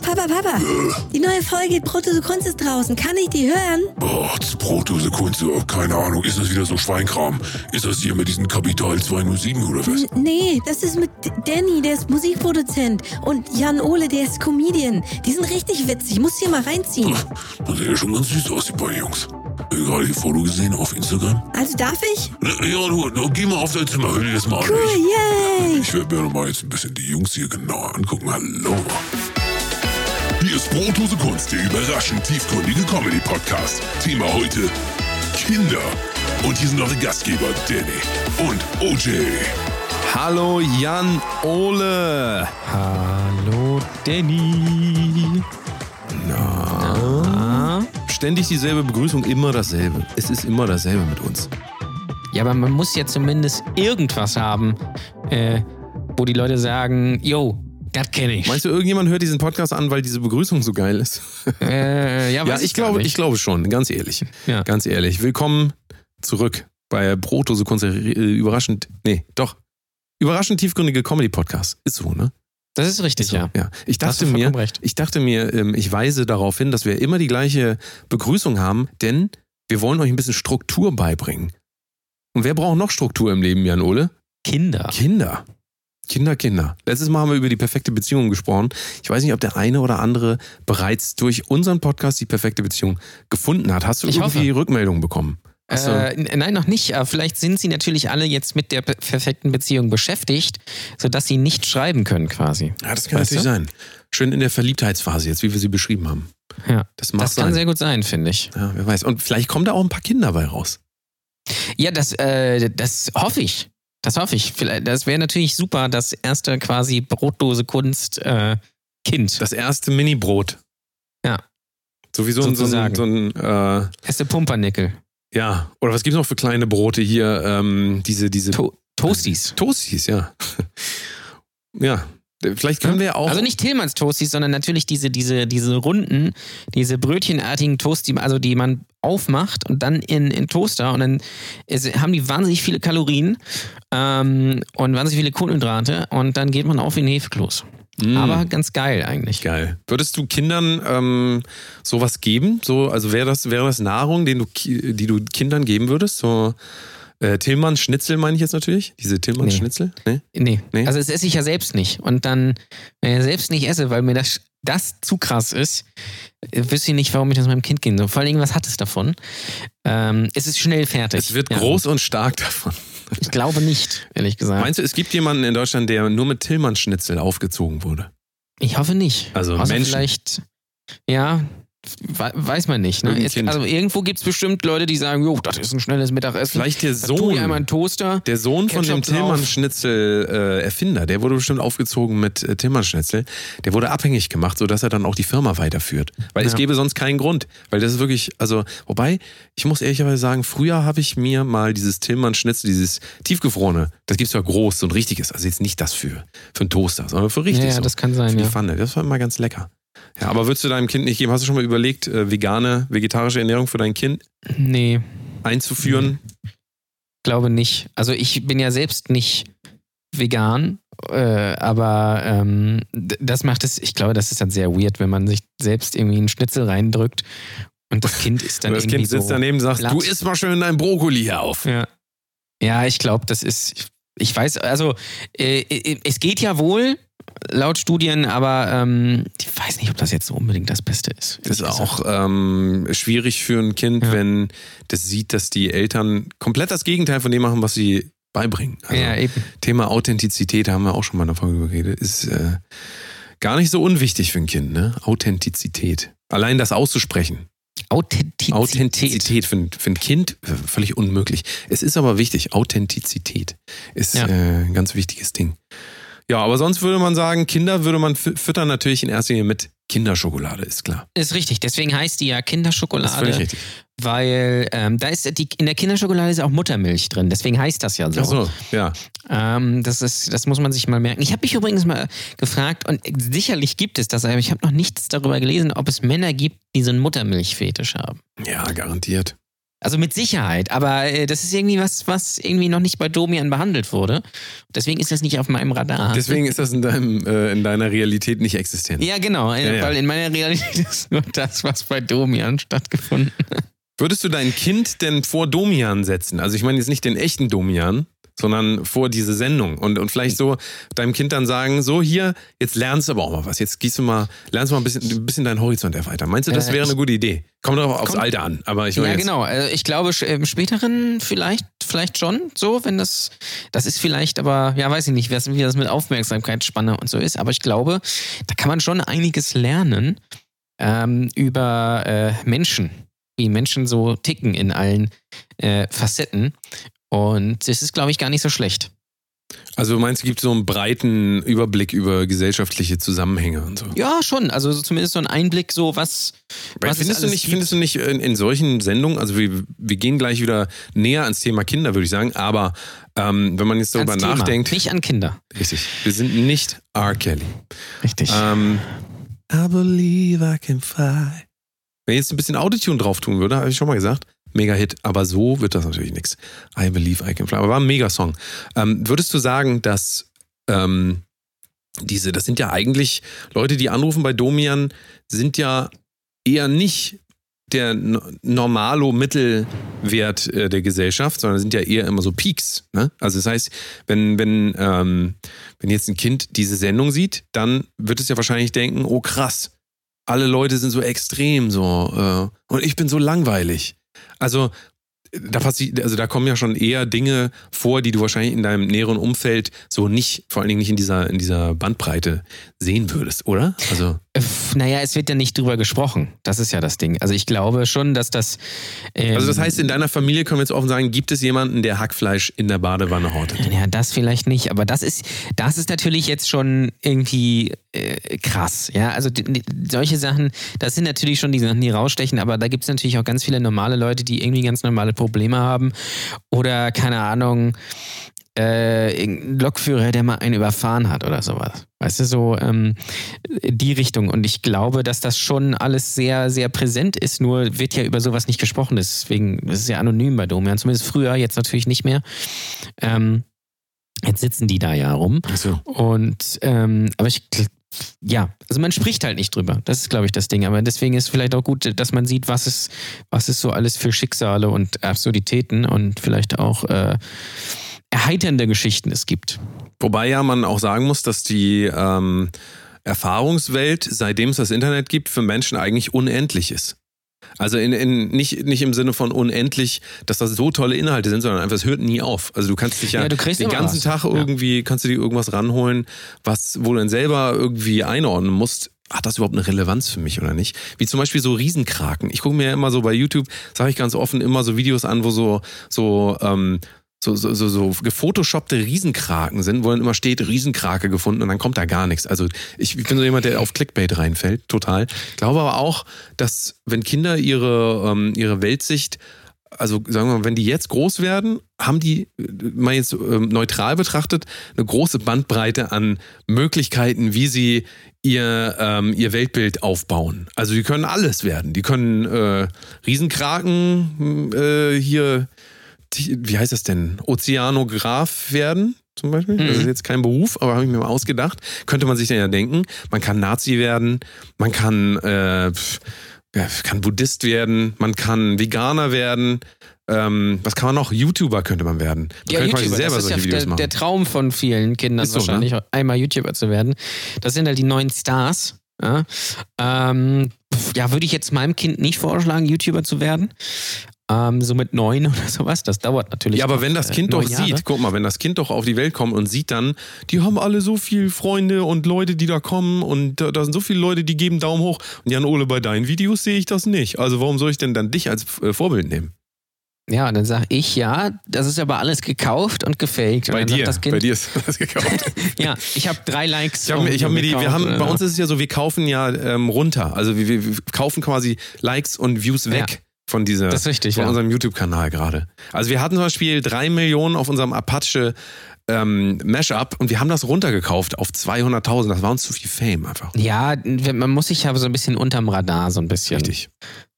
Papa, Papa, Papa. Die neue Folge Brotdose Kunst ist draußen. Kann ich die hören? Boah, das Brotdose Kunst, keine Ahnung. Ist das wieder so Schweinkram? Ist das hier mit diesem Kapital 207 oder was? N nee, das ist mit Danny, der ist Musikproduzent. Und Jan Ole, der ist Comedian. Die sind richtig witzig. Muss hier mal reinziehen. Das sieht ja schon ganz süß aus, die beiden Jungs. Ich gerade die Foto gesehen auf Instagram? Also darf ich? Ja, du, du geh mal auf dein Zimmer, hör dir das mal an. Cool, Ich, yay! ich werde mir noch mal jetzt ein bisschen die Jungs hier genauer angucken. Hallo. Hier ist Brotdose Kunst, der überraschend tiefgründige Comedy-Podcast. Thema heute Kinder. Und hier sind eure Gastgeber Danny und OJ. Hallo Jan Ole. Hallo Danny. Na? Ständig dieselbe Begrüßung, immer dasselbe. Es ist immer dasselbe mit uns. Ja, aber man muss ja zumindest irgendwas haben, äh, wo die Leute sagen, yo, das kenne ich. Meinst du, irgendjemand hört diesen Podcast an, weil diese Begrüßung so geil ist? äh, ja, ja, ich glaube, nicht. ich glaube schon, ganz ehrlich. Ja. Ganz ehrlich. Willkommen zurück bei Kunst, der äh, überraschend, nee, doch. Überraschend tiefgründige Comedy-Podcast. Ist so, ne? Das ist richtig, so, ja. ja. Ich dachte mir, recht. ich dachte mir, ähm, ich weise darauf hin, dass wir immer die gleiche Begrüßung haben, denn wir wollen euch ein bisschen Struktur beibringen. Und wer braucht noch Struktur im Leben, Jan Ole? Kinder. Kinder. Kinder, Kinder. Letztes Mal haben wir über die perfekte Beziehung gesprochen. Ich weiß nicht, ob der eine oder andere bereits durch unseren Podcast die perfekte Beziehung gefunden hat. Hast du Ich irgendwie Rückmeldungen bekommen? Du- Äh, nein, noch nicht. Vielleicht sind sie natürlich alle jetzt mit der pe- perfekten Beziehung beschäftigt, sodass sie nicht schreiben können quasi. ja, das kann weißt natürlich du? sein. Schön in der Verliebtheitsphase jetzt, wie wir sie beschrieben haben. Ja. Das Das kann sein. sehr gut sein, finde ich. Ja, wer weiß. Und vielleicht kommen da auch ein paar Kinder bei raus. Ja, das, äh, das hoffe ich. Das hoffe ich. Vielleicht- Das wäre natürlich super, das erste quasi Brotdose Kunst äh, Kind. Das erste Mini-Brot. Ja. Sowieso so ein, Sozusagen. so ein äh, erste Pumpernickel. ja. Oder was gibt's noch für kleine Brote hier? Ähm, diese, diese To Toasties. Toasties, ja. ja. Vielleicht können wir auch. Also nicht Tillmanns Toasties, sondern natürlich diese, diese, diese runden, diese brötchenartigen Toast, die, also die man aufmacht und dann in, in Toaster und dann ist, haben die wahnsinnig viele Kalorien ähm, und wahnsinnig viele Kohlenhydrate und dann geht man auf wie ein Hefekloß. Mm, Aber ganz geil eigentlich. geil. Würdest du Kindern ähm, sowas geben? So, also wäre das, wäre das Nahrung, den du, die du Kindern geben würdest? So äh, Tillmanns Schnitzel meine ich jetzt natürlich? Diese Tillmanns Nee. Schnitzel? Nee? Nee. Nee? Also das esse ich ja selbst nicht. Und dann, wenn ich selbst nicht esse, weil mir das, das zu krass ist, wüsste ich nicht, warum ich das meinem Kind geben soll. Vor allem, was hat es davon? Ähm, es ist schnell fertig. Es wird Ja. groß und stark davon. Ich glaube nicht, ehrlich gesagt. Meinst du, es gibt jemanden in Deutschland, der nur mit Tillmanns Schnitzel aufgezogen wurde? Ich hoffe nicht. Also Außer Menschen. vielleicht, ja, weiß man nicht. Ne? Es, also irgendwo gibt es bestimmt Leute, die sagen, jo, das ist ein schnelles Mittagessen. Vielleicht der ich einmal Sohn. einen Toaster. Der Sohn von dem Ketchup. Tillmann-Schnitzel-Erfinder, der wurde bestimmt aufgezogen mit äh, Tillmann-Schnitzel. Der wurde abhängig gemacht, sodass er dann auch die Firma weiterführt. Weil es Ja. gäbe sonst keinen Grund. Weil das ist wirklich, also, wobei, ich muss ehrlicherweise sagen, früher habe ich mir mal dieses Tillmann-Schnitzel, dieses tiefgefrorene, das gibt's ja groß, so ein richtiges, also jetzt nicht das für, für einen Toaster, sondern für richtig Ja, ja, so. das kann sein, Für die ja. Pfanne. Das war immer ganz lecker. Ja, aber würdest du deinem Kind nicht geben? Hast du schon mal überlegt, äh, vegane, vegetarische Ernährung für dein Kind Nee, einzuführen? glaube nicht. Also ich bin ja selbst nicht vegan, äh, aber ähm, das macht es, ich glaube, das ist dann sehr weird, wenn man sich selbst irgendwie einen Schnitzel reindrückt und das Kind ist dann das irgendwie Kind sitzt so daneben und sagt, platt. du isst mal schön dein Brokkoli hier auf. Ja, ja ich glaube, das ist, ich weiß, also äh, äh, es geht ja wohl laut Studien, aber ähm, ich weiß nicht, ob das jetzt so unbedingt das Beste ist. Das ist auch ähm, schwierig für ein Kind, Ja. wenn das sieht, dass die Eltern komplett das Gegenteil von dem machen, was sie beibringen. Also ja, eben. Thema Authentizität, da haben wir auch schon mal in der Folge geredet, ist äh, gar nicht so unwichtig für ein Kind, ne? Authentizität. Allein das auszusprechen. Authentizität. Authentizität für, ein- für ein Kind äh, völlig unmöglich. Es ist aber wichtig. Authentizität ist Ja. äh, ein ganz wichtiges Ding. Ja, aber sonst würde man sagen, Kinder würde man fü- füttern natürlich in erster Linie mit Kinderschokolade, ist klar. Ist richtig. Deswegen heißt die ja Das ist völlig Kinderschokolade, richtig. weil ähm, da ist die, in der Kinderschokolade ist auch Muttermilch drin. Deswegen heißt das ja so. Ach so, ja. Ähm, das, ist, das muss man sich mal merken. Ich habe mich übrigens mal gefragt, und sicherlich gibt es das, aber ich habe noch nichts darüber gelesen, ob es Männer gibt, die so einen Muttermilchfetisch haben. Ja, garantiert. Also mit Sicherheit, aber äh, das ist irgendwie was, was irgendwie noch nicht bei Domian behandelt wurde. Deswegen ist das nicht auf meinem Radar. Deswegen ist das in, deinem, äh, in deiner Realität nicht existent. ja, genau, äh, Ja, ja. weil in meiner Realität ist nur das, was bei Domian stattgefunden hat. Würdest du dein Kind denn vor Domian setzen? Also ich meine jetzt nicht den echten Domian, sondern vor diese Sendung und, und vielleicht so deinem Kind dann sagen, so hier, jetzt lernst du aber auch mal was. Jetzt gehst du mal, lernst du mal ein bisschen, ein bisschen deinen Horizont erweitern. Meinst du, das Äh, wäre eine gute Idee? Kommt doch aufs Kommt- Alter an. Aber ich Ja, jetzt, genau. Also ich glaube, im späteren vielleicht, vielleicht schon so, wenn das, das ist vielleicht, aber ja, weiß ich nicht, wie das mit Aufmerksamkeitsspanne und so ist. Aber ich glaube, da kann man schon einiges lernen ähm, über äh, Menschen, wie Menschen so ticken in allen äh, Facetten. Und das ist, glaube ich, gar nicht so schlecht. Also du meinst, es gibt so einen breiten Überblick über gesellschaftliche Zusammenhänge und so. Ja, schon. Also so zumindest so ein Einblick, so was. was es findest, du nicht, gibt. findest du nicht in, in solchen Sendungen, also wir, wir gehen gleich wieder näher ans Thema Kinder, würde ich sagen, aber ähm, wenn man jetzt darüber Ans Thema, nachdenkt, Nicht an Kinder. richtig, wir sind nicht R. Kelly. Richtig. Ähm, I believe I can fly. Wenn ich jetzt ein bisschen Autotune drauf tun würde, habe ich schon mal gesagt, mega Hit, aber so wird das natürlich nichts. I believe I can fly. Aber war ein mega Song. Ähm, würdest du sagen, dass ähm, diese, das sind ja eigentlich Leute, die anrufen bei Domian, sind ja eher nicht der no- normalo Mittelwert äh, der Gesellschaft, sondern sind ja eher immer so Peaks. Ne? Also das heißt, wenn, wenn, ähm, wenn jetzt ein Kind diese Sendung sieht, dann wird es ja wahrscheinlich denken, oh krass, alle Leute sind so extrem so äh, und ich bin so langweilig. Also da passiert, also da kommen ja schon eher Dinge vor, die du wahrscheinlich in deinem näheren Umfeld so nicht, vor allen Dingen nicht in dieser, in dieser Bandbreite sehen würdest, oder? Also Naja, es wird ja nicht drüber gesprochen. Das ist ja das Ding. Also ich glaube schon, dass das. Ähm, Also das heißt, in deiner Familie können wir jetzt offen sagen, gibt es jemanden, der Hackfleisch in der Badewanne hortet? Ja, das vielleicht nicht, aber das ist, das ist natürlich jetzt schon irgendwie äh, krass. Ja, also die, die, solche Sachen, das sind natürlich schon die Sachen, die rausstechen, aber da gibt es natürlich auch ganz viele normale Leute, die irgendwie ganz normale Probleme haben. Oder, keine Ahnung, äh, Lokführer, der mal einen überfahren hat oder sowas. Weißt du, so ähm, die Richtung. Und ich glaube, dass das schon alles sehr, sehr präsent ist, nur wird ja über sowas nicht gesprochen. Deswegen ist es ja anonym bei Domian, zumindest früher, jetzt natürlich nicht mehr. Ähm, jetzt sitzen die da ja rum. Achso. Und ähm, aber ich ja, also man spricht halt nicht drüber. Das ist, glaube ich, das Ding. Aber deswegen ist vielleicht auch gut, dass man sieht, was es, was es so alles für Schicksale und Absurditäten und vielleicht auch äh, erheiternde Geschichten es gibt. Wobei ja man auch sagen muss, dass die ähm, Erfahrungswelt, seitdem es das Internet gibt, für Menschen eigentlich unendlich ist. Also in, in, nicht, nicht im Sinne von unendlich, dass das so tolle Inhalte sind, sondern einfach, es hört nie auf. Also du kannst dich ja, Ja, den ganzen was. Tag Ja. irgendwie, kannst du dir irgendwas ranholen, was, wo du dann selber irgendwie einordnen musst, hat das überhaupt eine Relevanz für mich oder nicht? Wie zum Beispiel so Riesenkraken. Ich gucke mir ja immer so bei YouTube, sage ich ganz offen, immer so Videos an, wo so, so, ähm, so, so, so, so gefotoshoppte Riesenkraken sind, wo dann immer steht, Riesenkrake gefunden und dann kommt da gar nichts. Also ich, ich bin so jemand, der auf Clickbait reinfällt, total. Glaube aber auch, dass wenn Kinder ihre, ähm, ihre Weltsicht, also sagen wir mal, wenn die jetzt groß werden, haben die, äh, mal jetzt ähm, neutral betrachtet, eine große Bandbreite an Möglichkeiten, wie sie ihr, ähm, ihr Weltbild aufbauen. Also die können alles werden. Die können äh, Riesenkraken äh, hier wie heißt das denn, Ozeanograph werden zum Beispiel. Das ist jetzt kein Beruf, aber habe ich mir mal ausgedacht. Könnte man sich dann ja denken, man kann Nazi werden, man kann, äh, ja, kann Buddhist werden, man kann Veganer werden. Ähm, was kann man noch? YouTuber könnte man werden. Man könnte quasi selber das ist ja Videos der, machen. der Traum von vielen Kindern Ist so, ne? wahrscheinlich, einmal YouTuber zu werden. Das sind halt die neuen Stars. Ja, ähm, ja würde ich jetzt meinem Kind nicht vorschlagen, YouTuber zu werden. Ähm, so mit neun oder sowas. Das dauert natürlich. Ja, aber wenn das äh, Kind doch neun Jahre. sieht, guck mal, wenn das Kind doch auf die Welt kommt und sieht dann, die haben alle so viele Freunde und Leute, die da kommen und da, da sind so viele Leute, die geben Daumen hoch. Und Jan Ole, bei deinen Videos sehe ich das nicht. Also warum soll ich denn dann dich als äh, Vorbild nehmen? Ja, und dann sage ich, ja, das ist aber alles gekauft und gefaked. Und Bei dir, das kind, bei dir ist das gekauft. Ja, ich habe drei Likes. Ich habe mir, ich hab mir die, wir haben, bei uns ist es ja so, wir kaufen ja ähm, runter. Also wir, wir wir kaufen quasi Likes und Views weg. Ja. Von, dieser, Das ist richtig, von ja. unserem YouTube-Kanal gerade. Also wir hatten zum Beispiel drei Millionen auf unserem Apache ähm, Mashup und wir haben das runtergekauft auf 200.000. Das war uns zu viel Fame einfach. Ja, man muss sich aber so ein bisschen unterm Radar, so ein bisschen. Richtig.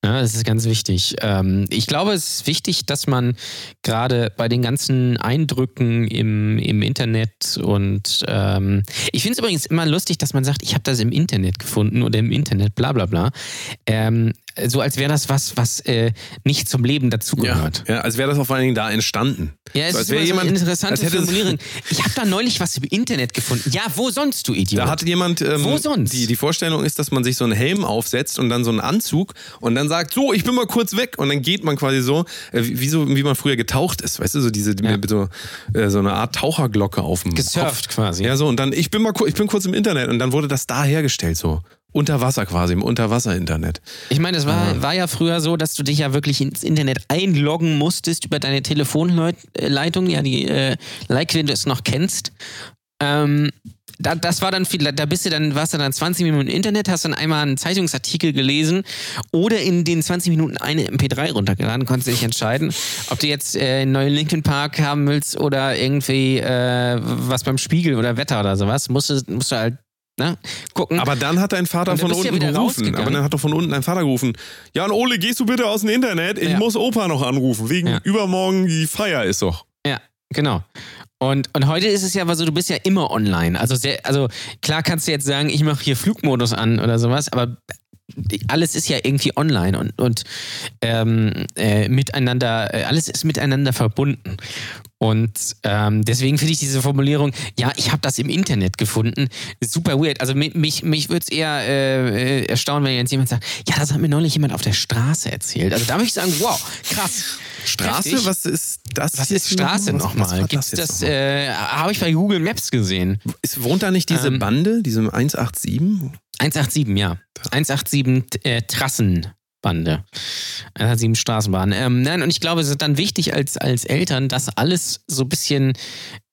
Ja, das ist ganz wichtig. Ähm, ich glaube, es ist wichtig, dass man gerade bei den ganzen Eindrücken im, im Internet und ähm, ich finde es übrigens immer lustig, dass man sagt, ich habe das im Internet gefunden oder im Internet, bla bla bla. Ähm, so als wäre das was, was äh, nicht zum Leben dazugehört. Ja, als wäre das auf allen Dingen da entstanden. Ja, es so, ist immer so eine interessante als Formulierung. Ich habe da neulich was im Internet gefunden. Ja, wo sonst, du Idiot? Da hat jemand, ähm, Wo sonst? Die, die Vorstellung ist, dass man sich so einen Helm aufsetzt und dann so einen Anzug und dann sagt, so, ich bin mal kurz weg und dann geht man quasi so, äh, wie, so, wie man früher getaucht ist, weißt du, so diese, Ja. so, äh, so eine Art Taucherglocke auf dem Gesurft Kopf. quasi. Ja, so und dann, ich bin mal ich bin kurz im Internet und dann wurde das da hergestellt, so. Unter Wasser quasi, im Unterwasser-Internet. Ich meine, es war, war ja früher so, dass du dich ja wirklich ins Internet einloggen musstest über deine Telefonleitung, ja, die äh, like, wenn du es noch kennst. Ähm, da, das war dann viel, da bist du dann, warst du dann 20 Minuten im Internet, hast dann einmal einen Zeitungsartikel gelesen oder in den 20 Minuten eine MP3 runtergeladen, konntest dich entscheiden, ob du jetzt äh, einen neuen Linkin Park haben willst oder irgendwie äh, was beim Spiegel oder Wetter oder sowas. Musst du, musst du halt ne, gucken. Aber dann hat dein Vater Und von ja unten wieder gerufen. Aber dann hat doch von unten dein Vater gerufen. Jan Ole, gehst du bitte aus dem Internet? Ich Ja. muss Opa noch anrufen. Wegen Ja. übermorgen die Feier ist doch. Ja, genau. Und, und heute ist es ja aber so, du bist ja immer online. Also, sehr, also klar kannst du jetzt sagen, ich mache hier Flugmodus an oder sowas, aber alles ist ja irgendwie online und, und ähm, äh, miteinander, äh, alles ist miteinander verbunden. Und ähm, deswegen finde ich diese Formulierung, ja, ich habe das im Internet gefunden, super weird. Also mi- mich, mich würde es eher äh, erstaunen, wenn jetzt jemand sagt, ja, das hat mir neulich jemand auf der Straße erzählt. Also da würde ich sagen, wow, krass. Straße? Heftig. Was ist das? Was ist Straße nochmal? war Gibt's das, nochmal? äh, habe ich bei Google Maps gesehen. Ist, wohnt da nicht diese ähm, Bande, diese 187? 187, ja. 187 äh, Trassenbande. 187 Straßenbahn. Ähm, nein, und ich glaube, es ist dann wichtig als, als Eltern, das alles so ein bisschen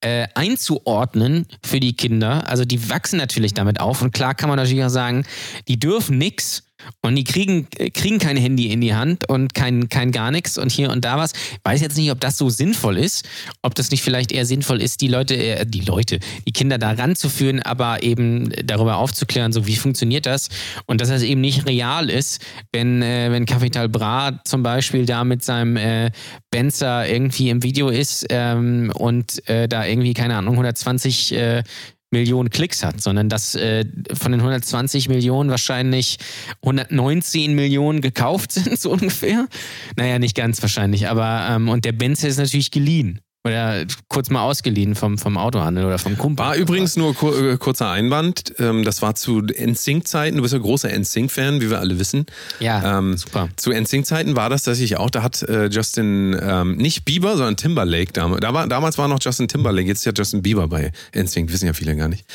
äh, einzuordnen für die Kinder. Also die wachsen natürlich damit auf. Und klar kann man natürlich auch sagen, die dürfen nix. Und die kriegen, äh, kriegen kein Handy in die Hand und kein, kein gar nichts und hier und da was. Ich weiß jetzt nicht, ob das so sinnvoll ist, ob das nicht vielleicht eher sinnvoll ist, die Leute, äh, die Leute, die Kinder da ranzuführen, aber eben darüber aufzuklären, so wie funktioniert das und dass das eben nicht real ist, wenn, äh, wenn Capital Bra zum Beispiel da mit seinem Benzer irgendwie im Video ist ähm, und da irgendwie, keine Ahnung, 120 äh, Millionen Klicks hat, sondern dass äh, von den 120 Millionen wahrscheinlich 119 Millionen gekauft sind, so ungefähr. Naja, nicht ganz wahrscheinlich, aber ähm, und der Benz ist natürlich geliehen. Oder kurz mal ausgeliehen vom, vom Autohandel oder vom Kumpel. War übrigens nur kur äh, kurzer Einwand. Ähm, das war zu NSYNC-Zeiten. Du bist ja großer NSYNC-Fan, wie wir alle wissen. Ja, Ähm, super. Zu NSYNC-Zeiten war das tatsächlich auch. Da hat äh, Justin, ähm, nicht Bieber, sondern Timberlake damals. Da war, damals war noch Justin Timberlake. Jetzt ist ja Justin Bieber bei NSYNC. Wissen ja viele gar nicht.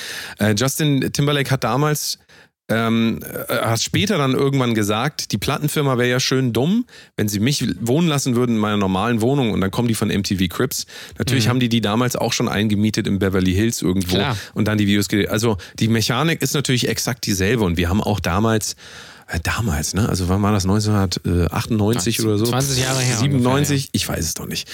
Äh, Justin Timberlake hat damals ähm, äh, hat später dann irgendwann gesagt, die Plattenfirma wäre ja schön dumm, wenn sie mich wohnen lassen würden in meiner normalen Wohnung und dann kommen die von MTV Crips. Natürlich haben die die damals auch schon eingemietet in Beverly Hills irgendwo Klar. und dann die Videos gedreht. Also die Mechanik ist natürlich exakt dieselbe und wir haben auch damals Damals, ne? Also wann war das? 1998 oder so? 20 Jahre her 97? ungefähr, Ich weiß es doch nicht.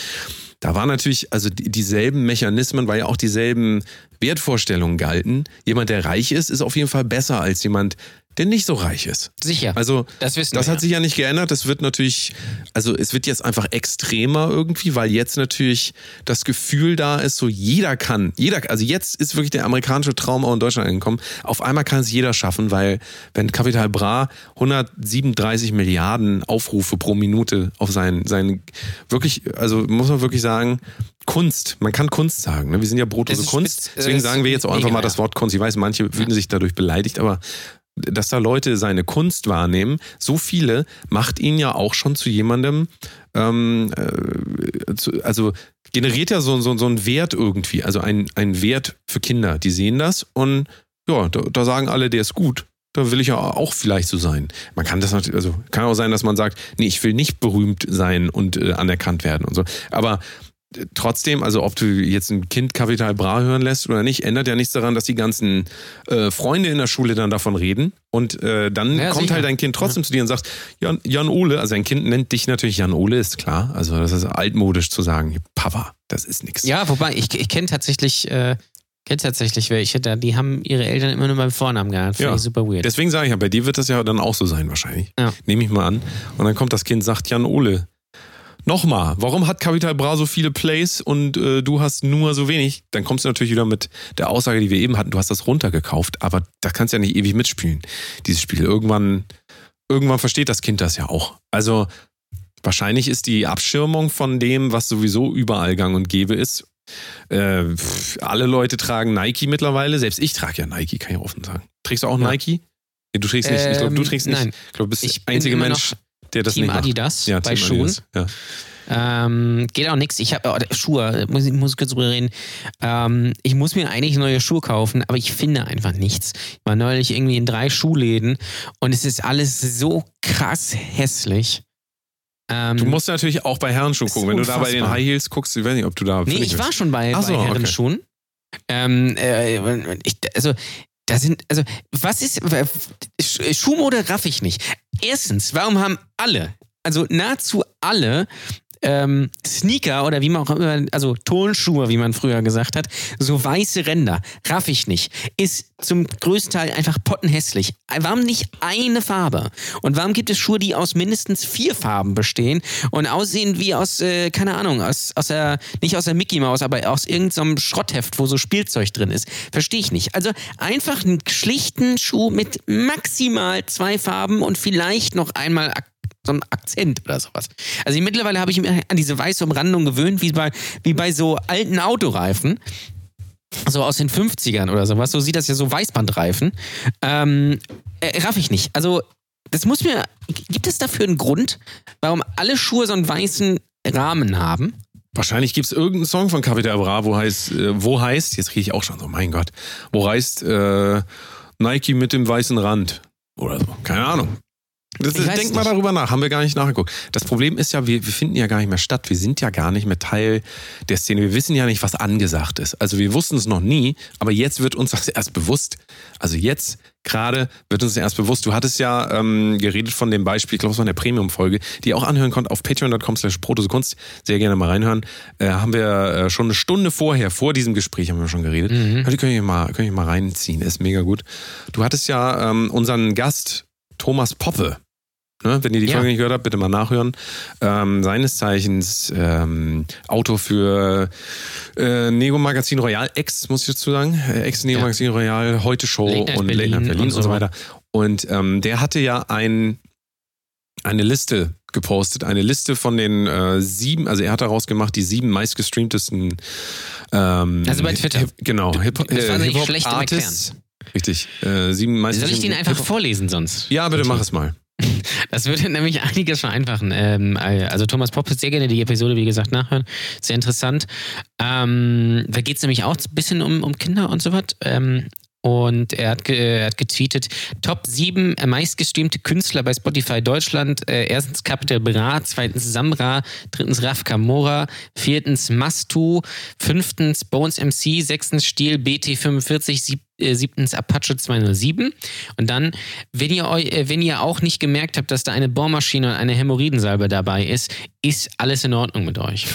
Da waren natürlich, also die, dieselben Mechanismen, weil ja auch dieselben Wertvorstellungen galten. Jemand, der reich ist, ist auf jeden Fall besser als jemand, der nicht so reich ist. Sicher. Also Das wissen das wir, hat sich ja nicht geändert. Das wird natürlich, also es wird jetzt einfach extremer irgendwie, weil jetzt natürlich das Gefühl da ist, so jeder kann, jeder, also jetzt ist wirklich der amerikanische Traum auch in Deutschland angekommen. Auf einmal kann es jeder schaffen, weil wenn Capital Bra 137 Milliarden Aufrufe pro Minute auf seinen, seinen wirklich, also muss man wirklich sagen, Kunst, man kann Kunst sagen. Ne? Wir sind ja brotlose Kunst. spitz- Deswegen sagen wir jetzt auch einfach mega, mal das ja. Wort Kunst. Ich weiß, manche fühlen sich dadurch beleidigt, aber dass da Leute seine Kunst wahrnehmen, so viele, macht ihn ja auch schon zu jemandem, ähm, äh, zu, also generiert ja so, so, so einen Wert irgendwie, also ein, ein Wert für Kinder. Die sehen das und ja, da, da sagen alle, der ist gut. Da will ich ja auch vielleicht so sein. Man kann das natürlich, also kann auch sein, dass man sagt, nee, ich will nicht berühmt sein und äh, anerkannt werden und so. Aber trotzdem, also ob du jetzt ein Kind Kapital Bra hören lässt oder nicht, ändert ja nichts daran, dass die ganzen äh, Freunde in der Schule dann davon reden. Und äh, dann Ja, kommt sicher. halt dein Kind trotzdem zu dir und sagt, Jan, Jan Ole, also dein Kind nennt dich natürlich Jan Ole, ist klar. Also das ist altmodisch zu sagen, Papa, das ist nix. Ja, wobei, ich, ich kenne tatsächlich äh, Kennt tatsächlich welche, da, die haben ihre Eltern immer nur beim Vornamen genannt. Finde Ja. ich super weird. Deswegen sage ich ja, bei dir wird das ja dann auch so sein wahrscheinlich. Ja. Nehme ich mal an. Und dann kommt das Kind, sagt Jan Ole. Nochmal, warum hat Capital Bra so viele Plays und äh, du hast nur so wenig? Dann kommst du natürlich wieder mit der Aussage, die wir eben hatten, du hast das runtergekauft, aber da kannst du ja nicht ewig mitspielen, dieses Spiel. Irgendwann, irgendwann versteht das Kind das ja auch. Also wahrscheinlich ist die Abschirmung von dem, was sowieso überall gang und gäbe ist. Äh, alle Leute tragen Nike mittlerweile, selbst ich trage ja Nike, kann ich offen sagen. Trägst du auch Ja. Nike? Nee, du trägst nicht, ich glaube, du Ähm, trägst nicht. nein. Ich glaube, du bist der einzige Mensch, der das Team nicht macht. Adidas Ja, bei Team Schuhen. Adidas, Ja. Ähm, geht auch nichts. Ich habe oh, Schuhe, muss ich muss kurz drüber reden. Ähm, ich muss mir eigentlich neue Schuhe kaufen, aber ich finde einfach nichts. Ich war neulich irgendwie in drei Schuhläden und es ist alles so krass hässlich. Ähm, Du musst natürlich auch bei Herrenschuhen gucken. Wenn du da bei den unfassbar. High Heels guckst, ich weiß nicht, ob du da. Nee, ich war schon bei, Ach so, bei okay. Herrenschuhen. Ähm, äh, ich, also, da sind, also, was ist, Sch- Schuhmode raff ich nicht. Erstens, warum haben alle, also nahezu alle, ähm, Sneaker oder wie man auch immer, also Tonschuhe, wie man früher gesagt hat, so weiße Ränder. Raff ich nicht. Ist zum größten Teil einfach pottenhässlich. Warum nicht eine Farbe? Und warum gibt es Schuhe, die aus mindestens vier Farben bestehen und aussehen wie aus, äh, keine Ahnung, aus, aus der, nicht aus der Mickey Maus, aber aus irgendeinem Schrottheft, wo so Spielzeug drin ist? Verstehe ich nicht. Also einfach einen schlichten Schuh mit maximal zwei Farben und vielleicht noch einmal Ak so ein Akzent oder sowas. Also mittlerweile habe ich mich an diese weiße Umrandung gewöhnt, wie bei, wie bei so alten Autoreifen. So aus den 50ern oder sowas. So sieht das ja so Weißbandreifen. Ähm, äh, raff ich nicht. Also, das muss mir. Gibt es dafür einen Grund, warum alle Schuhe so einen weißen Rahmen haben? Wahrscheinlich gibt es irgendeinen Song von Capital Bra, wo heißt, äh, wo heißt, jetzt kriege ich auch schon so, mein Gott, wo heißt äh, Nike mit dem weißen Rand oder so. Keine Ahnung. Das, weiß denk mal darüber nach, haben wir gar nicht nachgeguckt. Das Problem ist ja, wir, wir finden ja gar nicht mehr statt. Wir sind ja gar nicht mehr Teil der Szene. Wir wissen ja nicht, was angesagt ist. Also wir wussten es noch nie, aber jetzt wird uns das erst bewusst. Also jetzt gerade wird uns das erst bewusst. Du hattest ja ähm, geredet von dem Beispiel, ich glaube, es war in der Premium-Folge, die ihr auch anhören konnt auf patreon.com slash protosekunst. Sehr gerne mal reinhören. Äh, haben wir äh, schon eine Stunde vorher, vor diesem Gespräch haben wir schon geredet. Mhm. Die könnt ihr mal, könnt ihr mal reinziehen, ist mega gut. Du hattest ja ähm, unseren Gast Thomas Poppe. Ne, wenn ihr die Ja. Folge nicht gehört habt, bitte mal nachhören. Ähm, seines Zeichens ähm, Autor für äh, Nego Magazin Royal, Ex, muss ich dazu sagen, äh, Ex Nego Ja. Magazin Royal, Heute Show Late und Berlin Berlin und und so, so. weiter. Und ähm, der hatte ja ein, eine Liste gepostet, eine Liste von den äh, sieben, also er hat daraus gemacht, die sieben meistgestreamtesten ähm, Also bei Twitter. Hip, genau, Hip, Das war äh. Richtig. Äh, sieben Soll ich den einfach vorlesen sonst? Ja, bitte mach es mal. Das würde nämlich einiges vereinfachen. Ähm, äh, also Thomas Popp sehr gerne die Episode, wie gesagt, nachhören. Sehr interessant. Ähm, da geht es nämlich auch ein bisschen um, um Kinder und so was. Ähm, und er hat, er hat getweetet, Top 7 meistgestreamte Künstler bei Spotify Deutschland. Äh, erstens Capital Bra, zweitens Samra, drittens Raf Kamora, viertens Mastu, fünftens Bones MC, sechstens Stiel BT45, sieb, äh, siebtens Apache 207. Und dann, wenn ihr, eu, äh, wenn ihr auch nicht gemerkt habt, dass da eine Bohrmaschine und eine Hämorrhoidensalbe dabei ist, ist alles in Ordnung mit euch.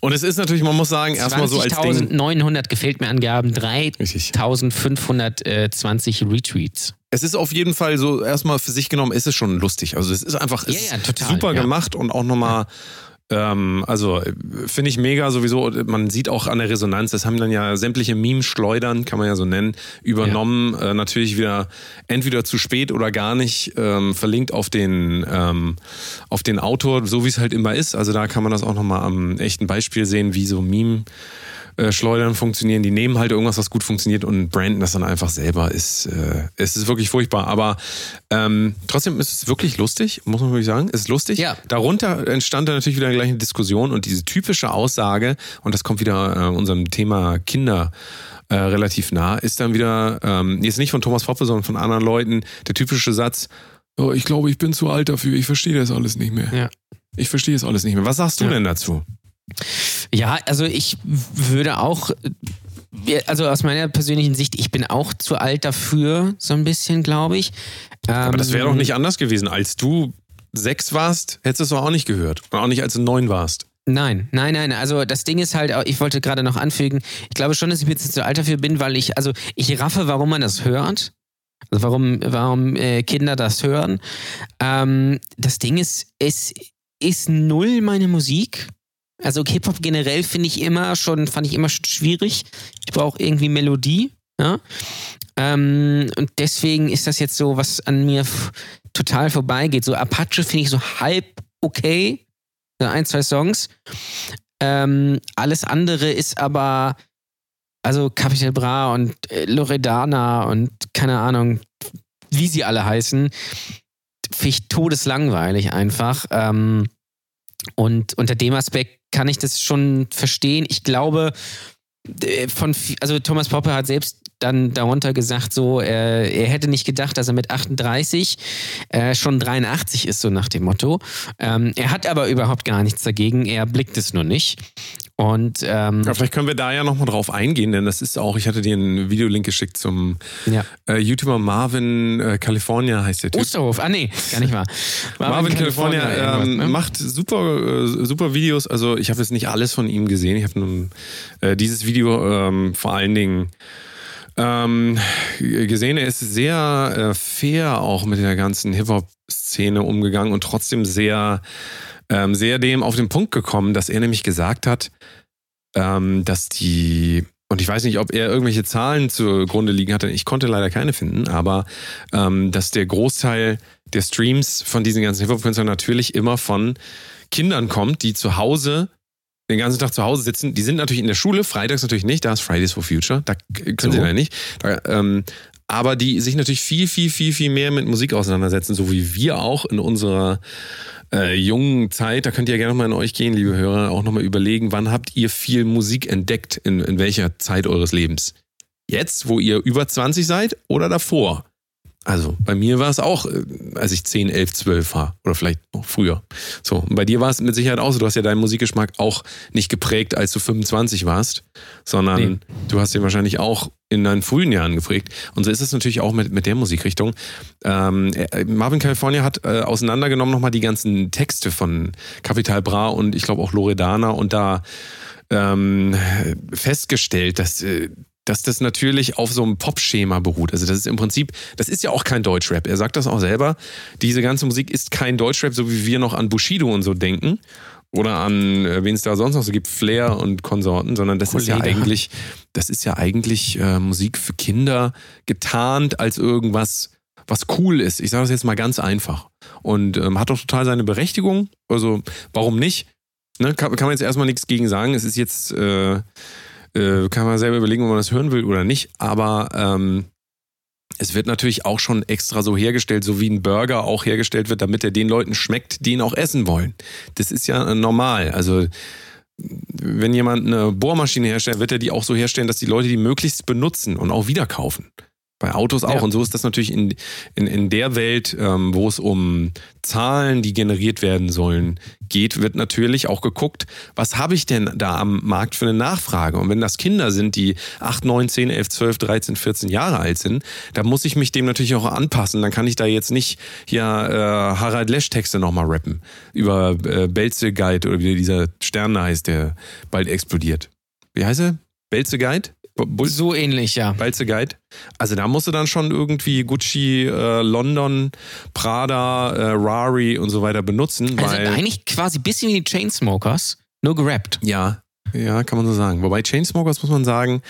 Und es ist natürlich, man muss sagen, erstmal so als Ding. 20.900 gefällt mir Angaben, Richtig. 3.520 Retweets. Es ist auf jeden Fall so, erstmal für sich genommen, ist es schon lustig. Also es ist einfach es Ja, ja, total, super ja. gemacht und auch nochmal, ähm, also äh, finde ich mega sowieso. Man sieht auch an der Resonanz, das haben dann ja sämtliche Meme-Schleudern, kann man ja so nennen, übernommen. Äh, natürlich wieder entweder zu spät oder gar nicht ähm, verlinkt auf den, ähm, auf den Autor, so wie es halt immer ist. Also da kann man das auch nochmal am echten Beispiel sehen, wie so Meme äh, Schleudern funktionieren. Die nehmen halt irgendwas, was gut funktioniert und branden das dann einfach selber. Ist, äh, es ist wirklich furchtbar. Aber ähm, trotzdem ist es wirklich lustig, muss man wirklich sagen. Es ist lustig. Ja. Darunter entstand dann natürlich wieder gleich eine Diskussion und diese typische Aussage, und das kommt wieder äh, unserem Thema Kinder äh, relativ nah, ist dann wieder, ähm, jetzt nicht von Thomas Poppe, sondern von anderen Leuten, der typische Satz, oh, ich glaube, ich bin zu alt dafür, ich verstehe das alles nicht mehr. Ja. Ich verstehe es alles nicht mehr. Was sagst du Ja. denn dazu? Ja, also ich würde auch, also aus meiner persönlichen Sicht, ich bin auch zu alt dafür, so ein bisschen, glaube ich. Aber das wäre doch Ähm, nicht anders gewesen. Als du sechs warst, hättest du es doch auch nicht gehört. Und auch nicht, als du neun warst. Nein, nein, nein. Also das Ding ist halt, ich wollte gerade noch anfügen, ich glaube schon, dass ich jetzt zu alt dafür bin, weil ich, also ich raffe, warum man das hört. Also warum, warum äh, Kinder das hören. Ähm, das Ding ist, es ist null meine Musik. Also Hip-Hop generell finde ich immer schon, fand ich immer schwierig. Ich brauche irgendwie Melodie. Ja? Ähm, und deswegen ist das jetzt so, was an mir total vorbeigeht. So Apache finde ich so halb okay ein, zwei Songs. Ähm, alles andere ist aber, also Capital Bra und äh, Loredana und keine Ahnung, wie sie alle heißen, finde ich todeslangweilig einfach. Ähm, und unter dem Aspekt kann ich das schon verstehen. Ich glaube, äh, von, also Thomas Popper hat selbst dann darunter gesagt, so, er, er hätte nicht gedacht, dass er mit 38 äh, schon 83 ist, so nach dem Motto. Ähm, er hat aber überhaupt gar nichts dagegen, er blickt es nur nicht. Und ähm, ja, vielleicht können wir da ja nochmal drauf eingehen, denn das ist auch, ich hatte dir einen Videolink geschickt zum ja. äh, YouTuber Marvin äh, California heißt der Typ. Osterhof, ah nee, gar nicht wahr. Marvin, Marvin California, California ähm, ne? macht super, äh, super Videos, also ich habe jetzt nicht alles von ihm gesehen, ich habe nur äh, dieses Video ähm, vor allen Dingen ähm, gesehen, er ist sehr äh, fair auch mit der ganzen Hip-Hop-Szene umgegangen und trotzdem sehr, ähm, sehr dem auf den Punkt gekommen, dass er nämlich gesagt hat, ähm, dass die, und ich weiß nicht, ob er irgendwelche Zahlen zugrunde liegen hatte, ich konnte leider keine finden, aber ähm, dass der Großteil der Streams von diesen ganzen Hip-Hop-Künstlern natürlich immer von Kindern kommt, die zu Hause den ganzen Tag zu Hause sitzen. Die sind natürlich in der Schule, freitags natürlich nicht, da ist Fridays for Future, da können so. sie leider nicht. Da, ähm, aber die sich natürlich viel, viel, viel, viel mehr mit Musik auseinandersetzen, so wie wir auch in unserer äh, jungen Zeit. Da könnt ihr gerne nochmal in euch gehen, liebe Hörer, auch nochmal überlegen, wann habt ihr viel Musik entdeckt, in, in welcher Zeit eures Lebens? Jetzt, wo ihr über 20 seid oder davor? Also bei mir war es auch, äh, als ich 10, 11, 12 war oder vielleicht noch früher. So, und bei dir war es mit Sicherheit auch so, du hast ja deinen Musikgeschmack auch nicht geprägt, als du 25 warst, sondern nee. du hast ihn wahrscheinlich auch in deinen frühen Jahren geprägt. Und so ist es natürlich auch mit, mit der Musikrichtung. Ähm, äh, Marvin California hat äh, auseinandergenommen nochmal die ganzen Texte von Capital Bra und ich glaube auch Loredana und da ähm, festgestellt, dass äh, dass das natürlich auf so einem Pop-Schema beruht. Also das ist im Prinzip, das ist ja auch kein Deutschrap. Er sagt das auch selber. Diese ganze Musik ist kein Deutschrap, so wie wir noch an Bushido und so denken. Oder an, äh, wen es da sonst noch so gibt, Flair und Konsorten, sondern das Kollege. ist ja eigentlich, das ist ja eigentlich äh, Musik für Kinder, getarnt als irgendwas, was cool ist. Ich sage das jetzt mal ganz einfach. Und ähm, hat doch total seine Berechtigung. Also, warum nicht? Ne, kann, kann man jetzt erstmal nichts gegen sagen. Es ist jetzt äh, äh, kann man selber überlegen, ob man das hören will oder nicht. Aber ähm, es wird natürlich auch schon extra so hergestellt, so wie ein Burger auch hergestellt wird, damit er den Leuten schmeckt, die ihn auch essen wollen. Das ist ja normal. Also wenn jemand eine Bohrmaschine herstellt, wird er die auch so herstellen, dass die Leute die möglichst benutzen und auch wieder kaufen. Bei Autos auch. Ja. Und so ist das natürlich in, in, in der Welt, ähm, wo es um Zahlen, die generiert werden sollen, geht, wird natürlich auch geguckt, was habe ich denn da am Markt für eine Nachfrage? Und wenn das Kinder sind, die 8, 9, 10, 11, 12, 13, 14 Jahre alt sind, dann muss ich mich dem natürlich auch anpassen. Dann kann ich da jetzt nicht hier äh, Harald Lesch Texte nochmal rappen über äh, Belze Guide oder wie dieser Stern heißt, der bald explodiert. Wie heißt er? Belze Guide? Bull so ähnlich, ja. Balze Guide. Also da musst du dann schon irgendwie Gucci, äh, London, Prada, äh, Rari und so weiter benutzen. Also weil eigentlich quasi ein bisschen wie die Chainsmokers, nur gerappt. Ja, ja, kann man so sagen. Wobei Chainsmokers muss man sagen,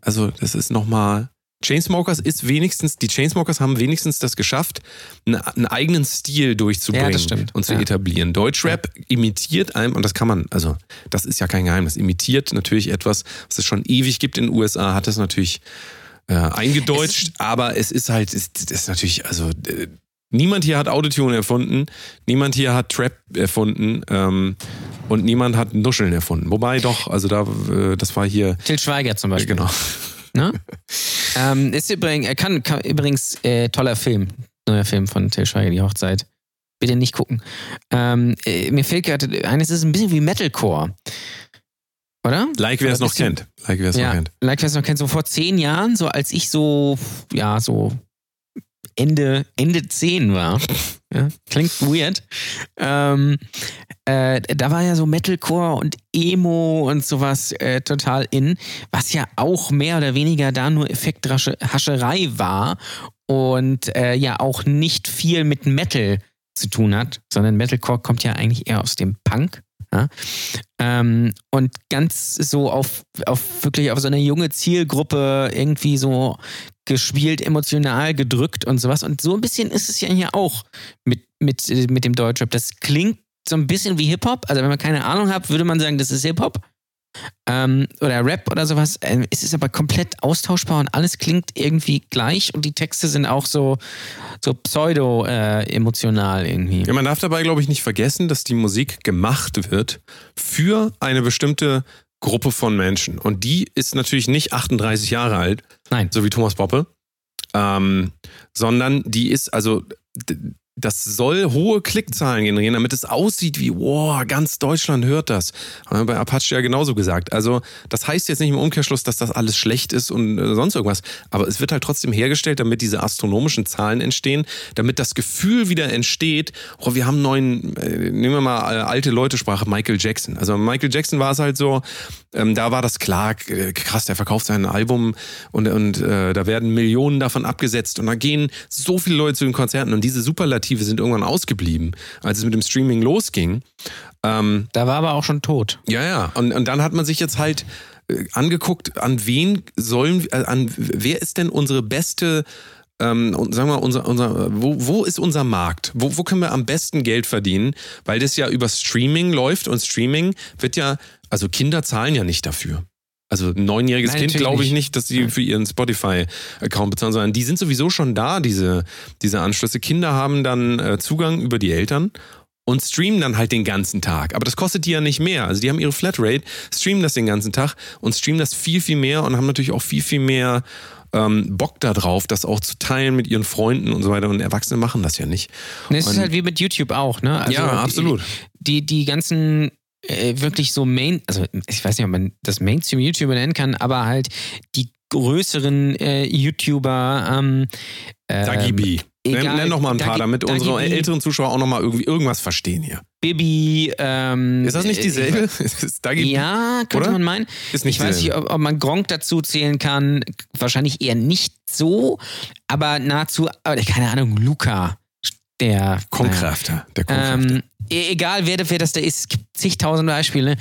also das ist nochmal Chainsmokers ist wenigstens, die Chainsmokers haben wenigstens das geschafft, einen, eigenen Stil durchzubringen ja, und zu ja. etablieren. Deutschrap ja. imitiert einem, und das kann man, also das ist ja kein Geheimnis, imitiert natürlich etwas, was es schon ewig gibt in den USA, hat es natürlich äh, eingedeutscht, es aber es ist halt, es ist natürlich, also äh, niemand hier hat Autotune erfunden, niemand hier hat Trap erfunden ähm, und niemand hat Nuscheln erfunden. Wobei doch, also da, äh, das war hier. Til Schweiger zum Beispiel. Genau. Ne? ähm, ist übrigens, kann, kann, übrigens äh, toller Film. Neuer Film von Till Schweiger, die Hochzeit. Bitte nicht gucken. Ähm, äh, mir fehlt gerade eines, ist ein bisschen wie Metalcore. Oder? Like wer es noch kennt. Like wer es ja, noch kennt. Like wer es noch kennt. So vor zehn Jahren, so als ich so, ja, so Ende, Ende 10 war. ja, klingt weird. Ähm, äh, da war ja so Metalcore und Emo und sowas äh, total in, was ja auch mehr oder weniger da nur Effekthascherei war und äh, ja auch nicht viel mit Metal zu tun hat, sondern Metalcore kommt ja eigentlich eher aus dem Punk. Ja? Ähm, und ganz so auf, auf wirklich auf so eine junge Zielgruppe irgendwie so gespielt, emotional gedrückt und sowas. Und so ein bisschen ist es ja hier auch mit, mit, mit dem Deutschrap. Das klingt so ein bisschen wie Hip-Hop. Also wenn man keine Ahnung hat, würde man sagen, das ist Hip-Hop. Ähm, oder Rap oder sowas. Ähm, es ist aber komplett austauschbar und alles klingt irgendwie gleich und die Texte sind auch so, so pseudo-emotional äh, irgendwie. Ja, man darf dabei, glaube ich, nicht vergessen, dass die Musik gemacht wird für eine bestimmte Gruppe von Menschen. Und die ist natürlich nicht 38 Jahre alt, Nein. so wie Thomas Poppe, ähm, sondern die ist, also das soll hohe Klickzahlen generieren, damit es aussieht wie, wow, ganz Deutschland hört das. Haben wir bei Apache ja genauso gesagt. Also, das heißt jetzt nicht im Umkehrschluss, dass das alles schlecht ist und äh, sonst irgendwas. Aber es wird halt trotzdem hergestellt, damit diese astronomischen Zahlen entstehen, damit das Gefühl wieder entsteht, oh, wir haben neuen, äh, nehmen wir mal äh, alte Leute-Sprache, Michael Jackson. Also, Michael Jackson war es halt so, ähm, da war das klar, krass, der verkauft sein Album und, und da werden Millionen davon abgesetzt und da gehen so viele Leute zu den Konzerten und diese Superlative sind irgendwann ausgeblieben, als es mit dem Streaming losging. Ähm, da war aber auch schon tot. Ja, ja. Und, und dann hat man sich jetzt halt äh, angeguckt, an wen sollen, äh, an wer ist denn unsere beste ähm, sagen wir, unser, unser, wo, wo ist unser Markt? Wo, wo können wir am besten Geld verdienen? Weil das ja über Streaming läuft und Streaming wird ja, also Kinder zahlen ja nicht dafür. Also ein neunjähriges Nein, Kind glaube ich nicht, dass sie für ihren Spotify-Account bezahlen, sondern die sind sowieso schon da, diese, diese Anschlüsse. Kinder haben dann äh, Zugang über die Eltern und streamen dann halt den ganzen Tag. Aber das kostet die ja nicht mehr. Also die haben ihre Flatrate, streamen das den ganzen Tag und streamen das viel, viel mehr und haben natürlich auch viel, viel mehr ähm, Bock darauf, das auch zu teilen mit ihren Freunden und so weiter. Und Erwachsene machen das ja nicht. Es ist halt wie mit YouTube auch, ne? Also Ja, absolut. Die, die ganzen äh, wirklich so Main, also ich weiß nicht, ob man das Mainstream-YouTuber nennen kann, aber halt die größeren äh, YouTuber, ähm, Dagi ähm, B. Nenn, egal, nenn noch mal ein paar, Dagi- damit Dagi unsere B. älteren Zuschauer auch noch mal irgendwie irgendwas verstehen hier. Bibi, ähm, Ist das nicht äh, dieselbe? ist Dagi B? Ja, könnte Oder? man meinen. Ist nicht ich weiß nicht, ob, ob man Gronk dazu zählen kann. Wahrscheinlich eher nicht so, aber nahezu, aber keine Ahnung, Luca, der Konkrafter. Der Konkrafter. ähm, egal wer, wer das da ist, es gibt zigtausend Beispiele.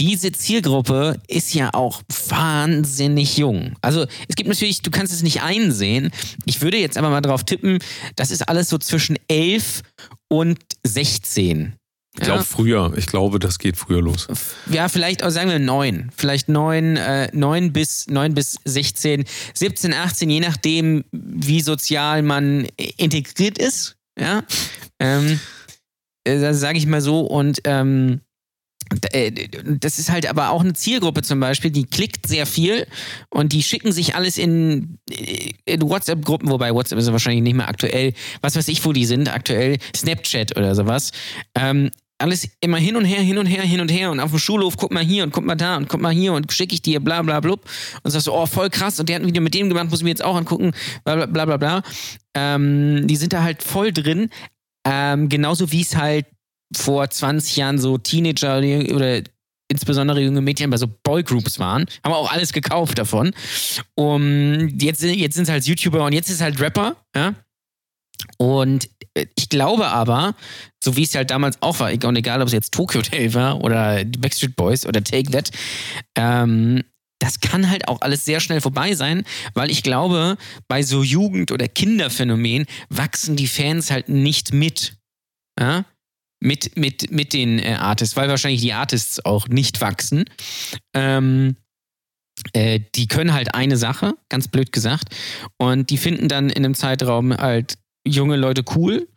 Diese Zielgruppe ist ja auch wahnsinnig jung. Also es gibt natürlich, du kannst es nicht einsehen. Ich würde jetzt aber mal drauf tippen, das ist alles so zwischen 11 und 16. ich glaube früher. Ich glaube, das geht früher los. Ja, vielleicht, auch sagen wir neun. Vielleicht neun, äh, neun bis, neun bis 16, 17, 18, je nachdem, wie sozial man integriert ist. Ja. Ähm, äh, sage ich mal so. Und ähm, äh, das ist halt aber auch eine Zielgruppe zum Beispiel, die klickt sehr viel und die schicken sich alles in, in WhatsApp-Gruppen, wobei WhatsApp ist wahrscheinlich nicht mehr aktuell, was weiß ich, wo die sind, aktuell Snapchat oder sowas. Ähm, alles immer hin und her, hin und her, hin und her und auf dem Schulhof, guck mal hier und guck mal da und guck mal hier und schicke ich dir bla bla blub und sagst so, oh voll krass und der hat ein Video mit dem gemacht, muss ich mir jetzt auch angucken, bla bla bla bla bla. Ähm, die sind da halt voll drin, ähm, genauso wie es halt vor 20 Jahren so Teenager oder insbesondere junge Mädchen bei so Boygroups waren, haben auch alles gekauft davon. Um, jetzt, jetzt sind es halt YouTuber und jetzt ist halt Rapper, ja. Und äh, ich glaube aber, so wie es halt damals auch war, und egal ob es jetzt Tokyo Hotel war oder Backstreet Boys oder Take That, ähm, das kann halt auch alles sehr schnell vorbei sein, weil ich glaube, bei so Jugend- oder Kinderphänomen wachsen die Fans halt nicht mit. Ja? Mit, mit, mit den äh, Artists, weil wahrscheinlich die Artists auch nicht wachsen. Ähm, äh, die können halt eine Sache, ganz blöd gesagt, und die finden dann in einem Zeitraum halt junge Leute cool.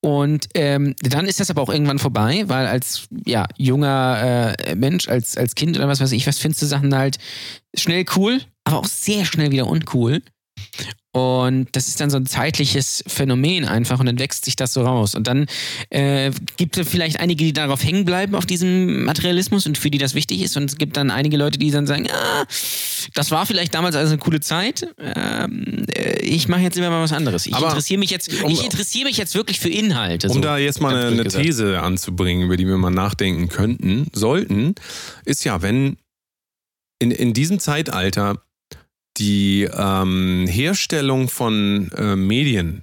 Und ähm, dann ist das aber auch irgendwann vorbei, weil als ja, junger äh, Mensch, als, als Kind oder was weiß ich, was findest du Sachen halt schnell cool, aber auch sehr schnell wieder uncool. Und das ist dann so ein zeitliches Phänomen einfach und dann wächst sich das so raus. Und dann äh, gibt es vielleicht einige, die darauf hängen bleiben, auf diesem Materialismus und für die das wichtig ist. Und es gibt dann einige Leute, die dann sagen, ah, das war vielleicht damals also eine coole Zeit. Ähm, äh, ich mache jetzt immer mal was anderes. Ich interessiere mich jetzt, um- ich interessiere mich jetzt wirklich für Inhalte. Um so. da jetzt mal eine, eine. These anzubringen, über die wir mal nachdenken könnten, sollten, ist ja, wenn in, in diesem Zeitalter die ähm, Herstellung von äh, Medien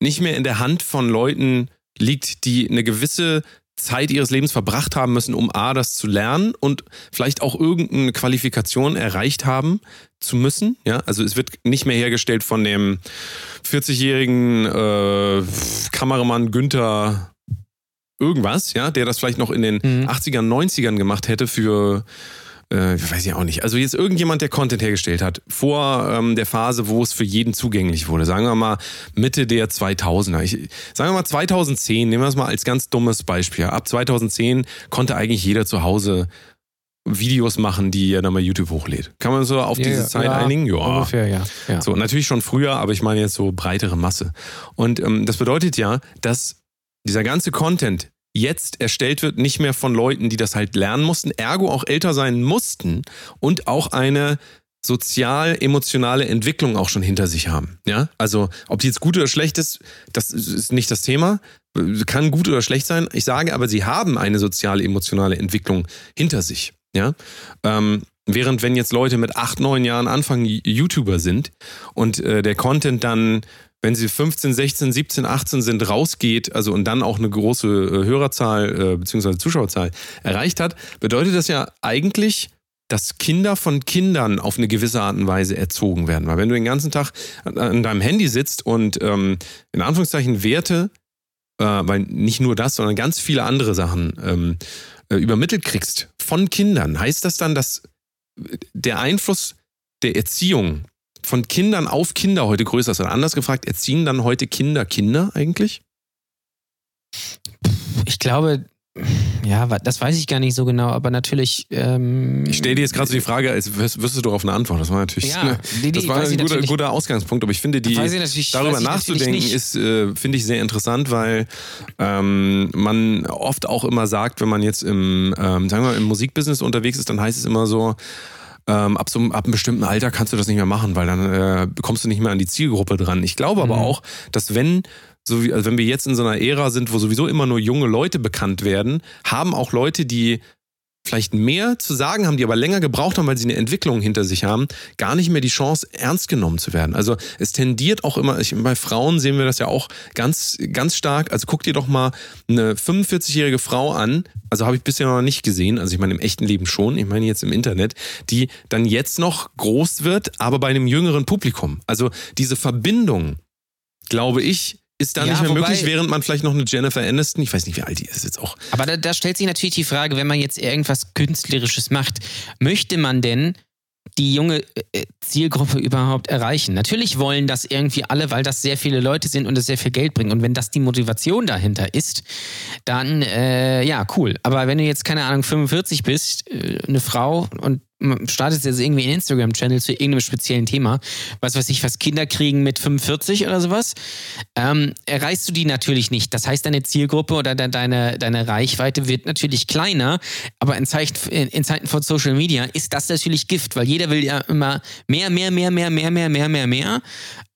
nicht mehr in der Hand von Leuten liegt, die eine gewisse Zeit ihres Lebens verbracht haben müssen, um A, das zu lernen und vielleicht auch irgendeine Qualifikation erreicht haben zu müssen. Ja, also es wird nicht mehr hergestellt von dem 40-jährigen äh, Kameramann Günther irgendwas, ja, der das vielleicht noch in den Mhm. 80ern, 90ern gemacht hätte für äh, weiß ich auch nicht. Also jetzt irgendjemand, der Content hergestellt hat, vor ähm, der Phase, wo es für jeden zugänglich wurde. Sagen wir mal Mitte der 2000er. Ich, sagen wir mal 2010, nehmen wir das mal als ganz dummes Beispiel. Ab 2010 konnte eigentlich jeder zu Hause Videos machen, die er dann bei YouTube hochlädt. Kann man so auf Ja, diese Zeit ja, einigen? Ja. Ungefähr, ja. ja. So, natürlich schon früher, aber ich meine jetzt so breitere Masse. Und ähm, das bedeutet ja, dass dieser ganze Content jetzt erstellt wird, nicht mehr von Leuten, die das halt lernen mussten, ergo auch älter sein mussten und auch eine sozial-emotionale Entwicklung auch schon hinter sich haben. Ja, also ob die jetzt gut oder schlecht ist, das ist nicht das Thema. Kann gut oder schlecht sein. Ich sage aber, sie haben eine sozial-emotionale Entwicklung hinter sich. Ja, ähm, während wenn jetzt Leute mit acht, neun Jahren anfangen, YouTuber sind und äh, der Content dann wenn sie 15, 16, 17, 18 sind, rausgeht, also und dann auch eine große äh, Hörerzahl äh, bzw. Zuschauerzahl erreicht hat, bedeutet das ja eigentlich, dass Kinder von Kindern auf eine gewisse Art und Weise erzogen werden. Weil wenn du den ganzen Tag an, deinem Handy sitzt und ähm, in Anführungszeichen Werte, äh, weil nicht nur das, sondern ganz viele andere Sachen ähm, äh, übermittelt kriegst von Kindern, heißt das dann, dass der Einfluss der Erziehung von Kindern auf Kinder heute größer ist? Oder anders gefragt, erziehen dann heute Kinder Kinder eigentlich? Ich glaube, ja, das weiß ich gar nicht so genau, aber natürlich. Ähm, Ich stelle dir jetzt gerade so die Frage, als wirst, du darauf eine Antwort. Das war natürlich Ja, die- die das war ein guter, guter Ausgangspunkt, aber ich finde, die, ich darüber nachzudenken ist, äh, finde ich, sehr interessant, weil ähm, man oft auch immer sagt, wenn man jetzt im, ähm, sagen wir mal, im Musikbusiness unterwegs ist, dann heißt es immer so, ähm, ab, so, ab einem bestimmten Alter kannst du das nicht mehr machen, weil dann äh, kommst du nicht mehr an die Zielgruppe dran. Ich glaube aber Mhm. auch, dass wenn so wie, also wenn wir jetzt in so einer Ära sind, wo sowieso immer nur junge Leute bekannt werden, haben auch Leute, die vielleicht mehr zu sagen haben, die aber länger gebraucht haben, weil sie eine Entwicklung hinter sich haben, gar nicht mehr die Chance, ernst genommen zu werden. Also es tendiert auch immer, ich, bei Frauen sehen wir das ja auch ganz, ganz stark. Also guck dir doch mal eine 45-jährige Frau an, also habe ich bisher noch nicht gesehen, also ich meine im echten Leben schon, ich meine jetzt im Internet, die dann jetzt noch groß wird, aber bei einem jüngeren Publikum. Also diese Verbindung, glaube ich, ist dann Ja, nicht mehr wobei- möglich, während man vielleicht noch eine Jennifer Aniston, ich weiß nicht, wie alt die ist jetzt auch, Aber da, da stellt sich natürlich die Frage, wenn man jetzt irgendwas Künstlerisches macht, möchte man denn die junge äh, Zielgruppe überhaupt erreichen? Natürlich wollen das irgendwie alle, weil das sehr viele Leute sind und es sehr viel Geld bringt. Und wenn das die Motivation dahinter ist, dann äh, ja, cool. Aber wenn du jetzt, keine Ahnung, 45 bist, äh, eine Frau und man startet jetzt irgendwie einen Instagram-Channel zu irgendeinem speziellen Thema, was weiß ich, was Kinder kriegen mit 45 oder sowas, ähm, erreichst du die natürlich nicht. Das heißt, deine Zielgruppe oder de deine, deine Reichweite wird natürlich kleiner, aber in, Zeichen, in Zeiten von Social Media ist das natürlich Gift, weil jeder will ja immer mehr, mehr, mehr, mehr, mehr, mehr, mehr, mehr, mehr.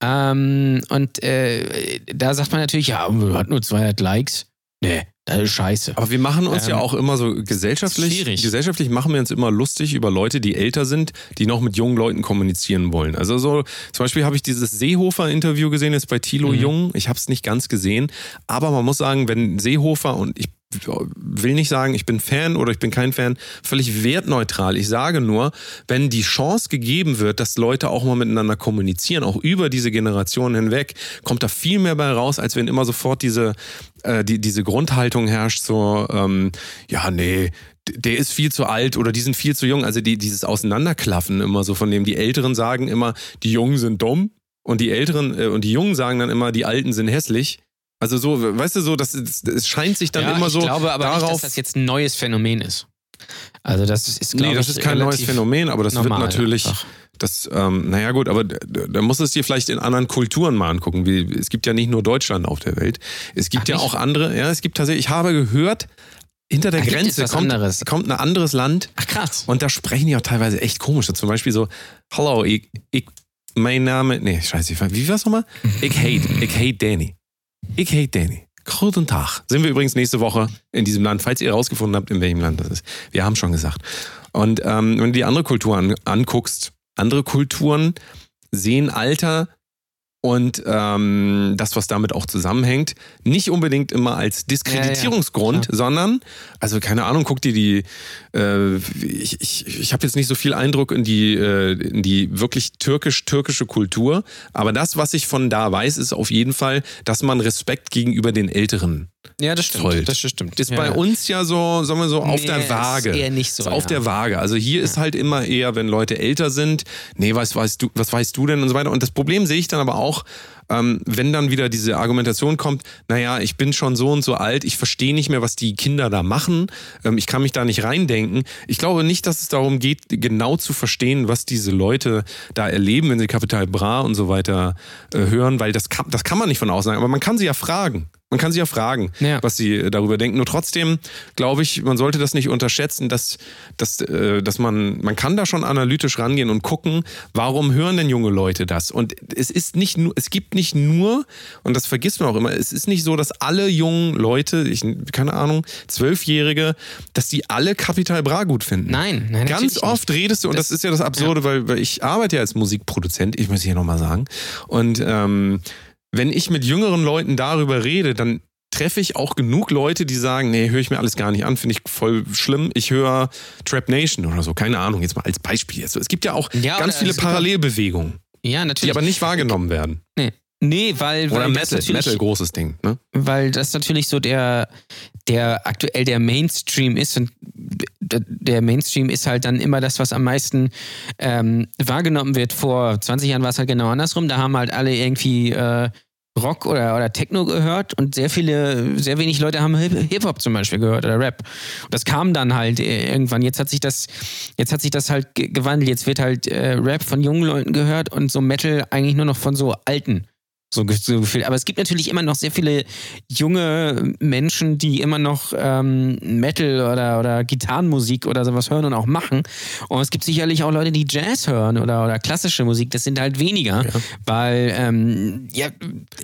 Ähm, und äh, da sagt man natürlich, ja, hat nur 200 Likes. Nee, ist scheiße. Aber wir machen uns Ähm, ja auch immer so gesellschaftlich, schwierig. gesellschaftlich machen wir uns immer lustig über Leute, die älter sind, die noch mit jungen Leuten kommunizieren wollen. Also so, zum Beispiel habe ich dieses Seehofer-Interview gesehen, jetzt bei Thilo Mhm. Jung. Ich habe es nicht ganz gesehen, aber man muss sagen, wenn Seehofer und ich will nicht sagen, ich bin Fan oder ich bin kein Fan, völlig wertneutral. Ich sage nur, wenn die Chance gegeben wird, dass Leute auch mal miteinander kommunizieren, auch über diese Generationen hinweg, kommt da viel mehr bei raus, als wenn immer sofort diese, äh, die, diese Grundhaltung herrscht, so, ähm, ja, nee, der ist viel zu alt oder die sind viel zu jung. Also die, dieses Auseinanderklaffen immer so, von dem die Älteren sagen immer, die Jungen sind dumm und die Älteren äh, und die Jungen sagen dann immer, die Alten sind hässlich. Also so, weißt du, so, das, das, es scheint sich dann ja, immer ich so glaube aber nicht, darauf. dass das jetzt ein neues Phänomen ist. Also das ist, nee, glaube das ich, ist kein neues Phänomen, aber das wird natürlich, einfach. Das, ähm, naja gut, aber da, musst du es dir vielleicht in anderen Kulturen mal angucken. Wie, es gibt ja nicht nur Deutschland auf der Welt. Es gibt Ach, ja nicht? auch andere, ja, es gibt tatsächlich, ich habe gehört, hinter der Da es Grenze kommt, anderes. kommt ein anderes Land Ach krass. und da sprechen die auch teilweise echt komisch. Zum Beispiel so, hallo, ich, ich mein Name, nee, scheiße, wie war's nochmal? Ich hate, ich hate Danny. Ich hate Danny. Guten Tag. Sind wir übrigens nächste Woche in diesem Land, falls ihr herausgefunden habt, in welchem Land das ist. Wir haben schon gesagt. Und ähm, wenn du die andere Kultur an, anguckst, andere Kulturen sehen Alter und ähm, das, was damit auch zusammenhängt, nicht unbedingt immer als Diskreditierungsgrund, klar. sondern, also keine Ahnung, guck dir die, äh, ich, ich, ich habe jetzt nicht so viel Eindruck in die, äh, in die wirklich türkisch-türkische Kultur, aber das, was ich von da weiß, ist auf jeden Fall, dass man Respekt gegenüber den Älteren Ja, das stimmt. zollt. Das stimmt. Ist ja. bei uns ja so, sagen wir so, auf Nee, der ist Waage. eher nicht so, Ist auf ja. der Waage. Also hier ist halt immer eher, wenn Leute älter sind, nee, was weißt du, was weißt du denn und so weiter. Und das Problem sehe ich dann aber auch, ähm, wenn dann wieder diese Argumentation kommt, naja, ich bin schon so und so alt, ich verstehe nicht mehr, was die Kinder da machen, ähm, ich kann mich da nicht reindenken. Ich glaube nicht, dass es darum geht, genau zu verstehen, was diese Leute da erleben, wenn sie Capital Bra und so weiter äh, hören, weil das kann, das kann man nicht von außen sagen, aber man kann sie ja fragen. Man kann sie ja fragen, Ja. was sie äh, darüber denken. Nur trotzdem glaube ich, man sollte das nicht unterschätzen, dass, dass, äh, dass man, man kann da schon analytisch rangehen und gucken, warum hören denn junge Leute das? Und es ist nicht nur, es gibt nicht nur, und das vergisst man auch immer, es ist nicht so, dass alle jungen Leute, ich, keine Ahnung, Zwölfjährige, dass die alle Capital Bra gut finden. Nein, nein, Ganz oft redest du, und das, Das- ist ja das Absurde, weil, weil ich arbeite ja als Musikproduzent, ich muss hier nochmal sagen. Und ähm, wenn ich mit jüngeren Leuten darüber rede, dann treffe ich auch genug Leute, die sagen, nee, höre ich mir alles gar nicht an, finde ich voll schlimm. Ich höre Trap Nation oder so, keine Ahnung, jetzt mal als Beispiel. jetzt. Es gibt ja auch Ja, ganz viele. Parallelbewegungen, Ja, die aber nicht wahrgenommen werden. nee. Nee, weil, Oder weil das Metal, natürlich, Metal, großes Ding. Ne? weil das natürlich so der, der aktuell der Mainstream ist und der Mainstream ist halt dann immer das, was am meisten ähm, wahrgenommen wird. Vor 20 Jahren war es halt genau andersrum. Da haben halt alle irgendwie äh, Rock oder, oder Techno gehört und sehr viele, sehr wenig Leute haben Hip- Hip-Hop zum Beispiel gehört oder Rap. Und das kam dann halt äh, irgendwann. Jetzt hat sich das, jetzt hat sich das halt ge- gewandelt. Jetzt wird halt äh, Rap von jungen Leuten gehört und so Metal eigentlich nur noch von so alten. So, so gefühlt. Aber es gibt natürlich immer noch sehr viele junge Menschen, die immer noch ähm, Metal oder, oder Gitarrenmusik oder sowas hören und auch machen. Und es gibt sicherlich auch Leute, die Jazz hören oder, oder klassische Musik. Das sind halt weniger, weil, ähm, ja.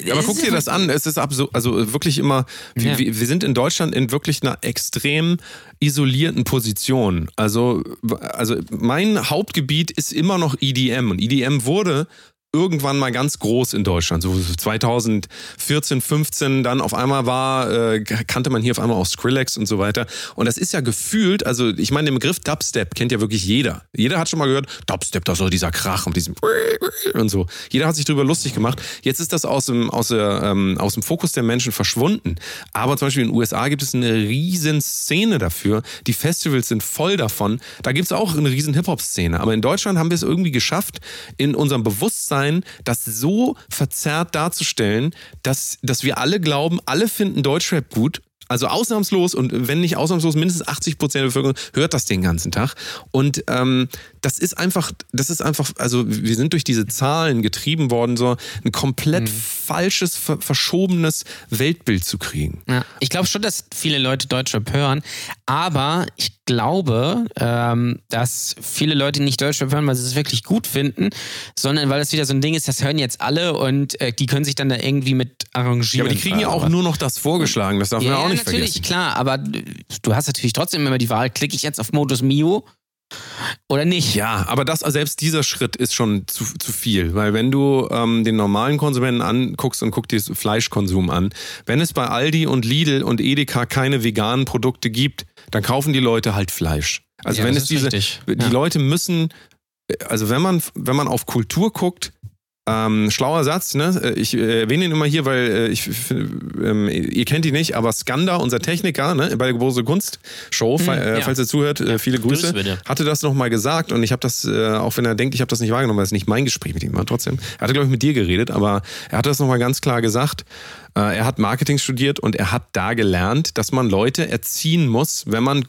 Ja, aber guck dir das an. Es ist absurd, also wirklich immer, wir, Ja. wir wir sind in Deutschland in wirklich einer extrem isolierten Position. Also, also mein Hauptgebiet ist immer noch EDM und EDM wurde irgendwann mal ganz groß in Deutschland, so 2014, 15, dann auf einmal war, äh, kannte man hier auf einmal auch Skrillex und so weiter. Und das ist ja gefühlt, also ich meine, den Begriff Dubstep kennt ja wirklich jeder. Jeder hat schon mal gehört, Dubstep, das ist so dieser Krach und diesem und so. Jeder hat sich darüber lustig gemacht. Jetzt ist das aus dem, aus, der, ähm, aus dem Fokus der Menschen verschwunden. Aber zum Beispiel in den USA gibt es eine riesen Szene dafür. Die Festivals sind voll davon. Da gibt es auch eine riesen Hip-Hop-Szene. Aber in Deutschland haben wir es irgendwie geschafft, in unserem Bewusstsein das so verzerrt darzustellen, dass, dass wir alle glauben, alle finden Deutschrap gut. Also ausnahmslos und wenn nicht ausnahmslos, mindestens 80 Prozent der Bevölkerung hört das den ganzen Tag. Und ähm, das ist einfach, das ist einfach, also wir sind durch diese Zahlen getrieben worden, so ein komplett falsches, ver verschobenes Weltbild zu kriegen. Ja, ich glaube schon, dass viele Leute Deutschrap hören, aber ich glaube, ähm, dass viele Leute nicht Deutschrap hören, weil sie es wirklich gut finden, sondern weil es wieder so ein Ding ist, das hören jetzt alle und äh, die können sich dann da irgendwie mit Ja, arrangieren. aber die kriegen ja auch nur noch das vorgeschlagen, das darf man ja, auch nicht natürlich, vergessen. klar, aber du hast natürlich trotzdem immer die Wahl, klicke ich jetzt auf Modus Mio oder nicht? Ja, aber das, selbst dieser Schritt ist schon zu, zu viel, weil wenn du ähm, den normalen Konsumenten anguckst und guck dir das Fleischkonsum an, wenn es bei Aldi und Lidl und Edeka keine veganen Produkte gibt, dann kaufen die Leute halt Fleisch. Also Ja, wenn das es ist diese, richtig. die Ja. Leute müssen, also wenn man, wenn man auf Kultur guckt, ähm, schlauer Satz, ne? Ich äh, erwähne ihn immer hier, weil äh, ich, ähm, ihr kennt ihn nicht, aber Skanda, unser Techniker, ne, bei der große Kunst Show, fa- äh, ja. falls er zuhört, äh, viele Grüße, Grüße hatte das nochmal gesagt und ich habe das, äh, auch wenn er denkt, ich habe das nicht wahrgenommen, weil es nicht mein Gespräch mit ihm war, trotzdem. Er hatte, glaube ich, mit dir geredet, aber er hat das nochmal ganz klar gesagt. Äh, er hat Marketing studiert und er hat da gelernt, dass man Leute erziehen muss, wenn man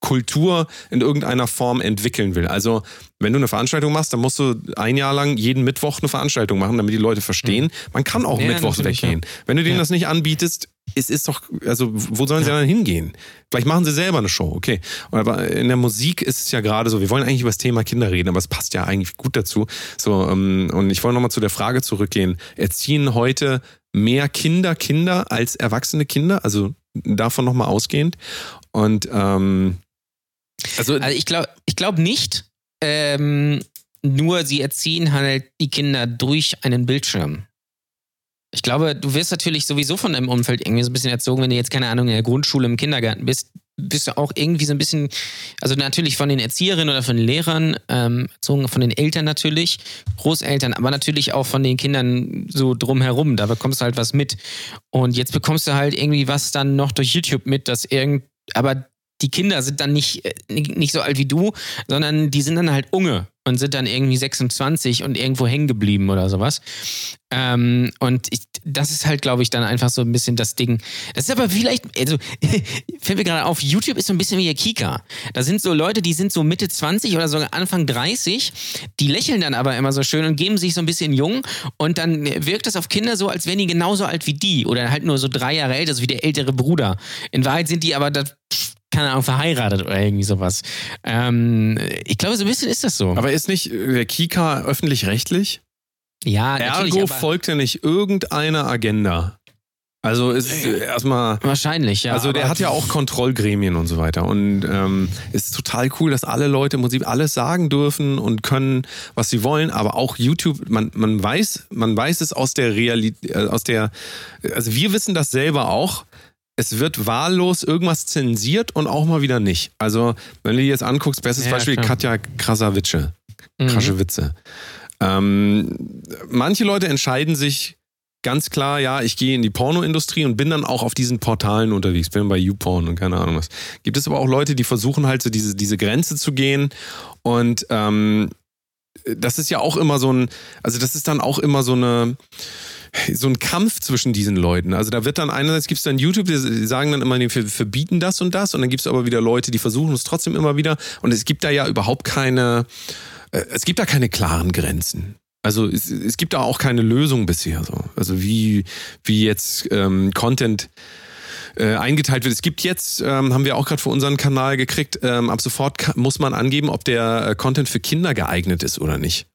Kultur in irgendeiner Form entwickeln will. Also, wenn du eine Veranstaltung machst, dann musst du ein Jahr lang jeden Mittwoch eine Veranstaltung machen, damit die Leute verstehen. Man kann auch Ja, mittwochs weggehen. Wenn du denen Ja. das nicht anbietest, es ist doch, also wo sollen sie dann hingehen? Vielleicht machen sie selber eine Show, okay. Aber in der Musik ist es ja gerade so, wir wollen eigentlich über das Thema Kinder reden, aber es passt ja eigentlich gut dazu. So, ähm, und ich wollte nochmal zu der Frage zurückgehen. Erziehen heute mehr Kinder Kinder als erwachsene Kinder? Also davon nochmal ausgehend. Und ähm, also, Also ich glaube ich glaub nicht, ähm, nur sie erziehen halt die Kinder durch einen Bildschirm. Ich glaube, du wirst natürlich sowieso von deinem Umfeld irgendwie so ein bisschen erzogen, wenn du jetzt, keine Ahnung, in der Grundschule, im Kindergarten bist, bist du auch irgendwie so ein bisschen, also natürlich von den Erzieherinnen oder von den Lehrern, ähm, erzogen von den Eltern natürlich, Großeltern, aber natürlich auch von den Kindern so drumherum. Da bekommst du halt was mit. Und jetzt bekommst du halt irgendwie was dann noch durch YouTube mit, dass irgend, aber die Kinder sind dann nicht, äh, nicht so alt wie du, sondern die sind dann halt unge und sind dann irgendwie 26 und irgendwo hängen geblieben oder sowas. Ähm, und ich, das ist halt, glaube ich, dann einfach so ein bisschen das Ding. Das ist aber vielleicht, also fällt mir gerade auf, YouTube ist so ein bisschen wie der Kika. Da sind so Leute, die sind so Mitte 20 oder sogar Anfang 30, die lächeln dann aber immer so schön und geben sich so ein bisschen jung und dann wirkt das auf Kinder so, als wären die genauso alt wie die oder halt nur so drei Jahre älter, so wie der ältere Bruder. In Wahrheit sind die aber das keine Ahnung, verheiratet oder irgendwie sowas. Ähm, ich glaube, so ein bisschen ist das so. aber ist nicht der Kika öffentlich-rechtlich? ja. Ergo folgt ja nicht irgendeiner Agenda. Also ist äh, erstmal. wahrscheinlich, ja. Also der hat ja auch Kontrollgremien und so weiter. Und ähm, es ist total cool, dass alle Leute im Prinzip alles sagen dürfen und können, was sie wollen. Aber auch YouTube, man, man weiß, man weiß es aus der Realität, äh, aus der, also wir wissen das selber auch. Es wird wahllos irgendwas zensiert und auch mal wieder nicht. Also, wenn du dir jetzt anguckst, bestes Ja, Beispiel klar. Katja Krasavice. Mhm. Kraschewitze. Ähm, manche Leute entscheiden sich ganz klar, ja, ich gehe in die Pornoindustrie und bin dann auch auf diesen Portalen unterwegs, bin bei YouPorn und keine Ahnung was. Gibt es aber auch Leute, die versuchen halt so diese, diese Grenze zu gehen und ähm, das ist ja auch immer so ein, also das ist dann auch immer so eine, so ein Kampf zwischen diesen Leuten. Also da wird dann einerseits gibt es dann YouTube, die sagen dann immer, wir verbieten das und das und dann gibt es aber wieder Leute, die versuchen es trotzdem immer wieder und es gibt da ja überhaupt keine, äh, es gibt da keine klaren Grenzen. Also es, es gibt da auch keine Lösung bisher so. Also wie, wie jetzt ähm, Content äh, eingeteilt wird. Es gibt jetzt, ähm, haben wir auch gerade für unseren Kanal gekriegt, ähm, ab sofort muss man angeben, ob der äh, Content für Kinder geeignet ist oder nicht.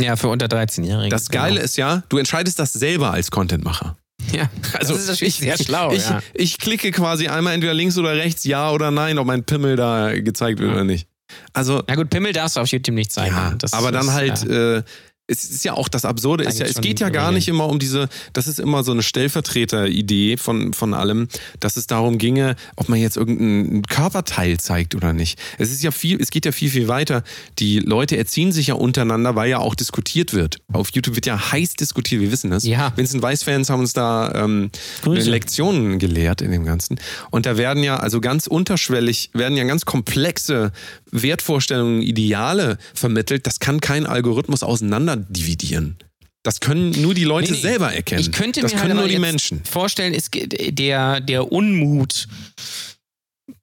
Ja, für unter 13-Jährige. Das Geile ist ja, du entscheidest das selber als Contentmacher. Ja, Also das ist natürlich ich, sehr schlau. Ich, ja. ich klicke quasi einmal entweder links oder rechts, ja oder nein, ob mein Pimmel da gezeigt wird oder nicht. Also Na gut, Pimmel darfst du auf YouTube nicht zeigen. Ja, Das aber dann halt, ja. äh, es ist ja auch das Absurde, ist ja, es geht ja gar nicht immer um diese, das ist immer so eine Stellvertreter-Idee von, von allem, dass es darum ginge, ob man jetzt irgendein Körperteil zeigt oder nicht. Es ist ja viel, es geht ja viel, viel weiter. Die Leute erziehen sich ja untereinander, weil ja auch diskutiert wird. Auf YouTube wird ja heiß diskutiert, wir wissen das. Ja. Vincent Weiss-Fans haben uns da ähm. Lektionen gelehrt in dem Ganzen. Und da werden ja also ganz unterschwellig, werden ja ganz komplexe Wertvorstellungen, Ideale vermittelt. Das kann kein Algorithmus auseinander dividieren. Das können nur die Leute Nee, nee. selber erkennen. Ich könnte das mir können halt nur die Menschen. vorstellen, geht- der, der Unmut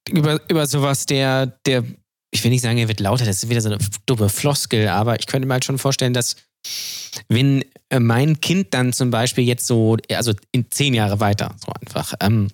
über, über sowas, der, der, ich will nicht sagen, er wird lauter, das ist wieder so eine dumme Floskel, aber ich könnte mir halt schon vorstellen, dass wenn äh, mein Kind dann zum Beispiel jetzt so, also in zehn Jahre weiter, so einfach, ähm,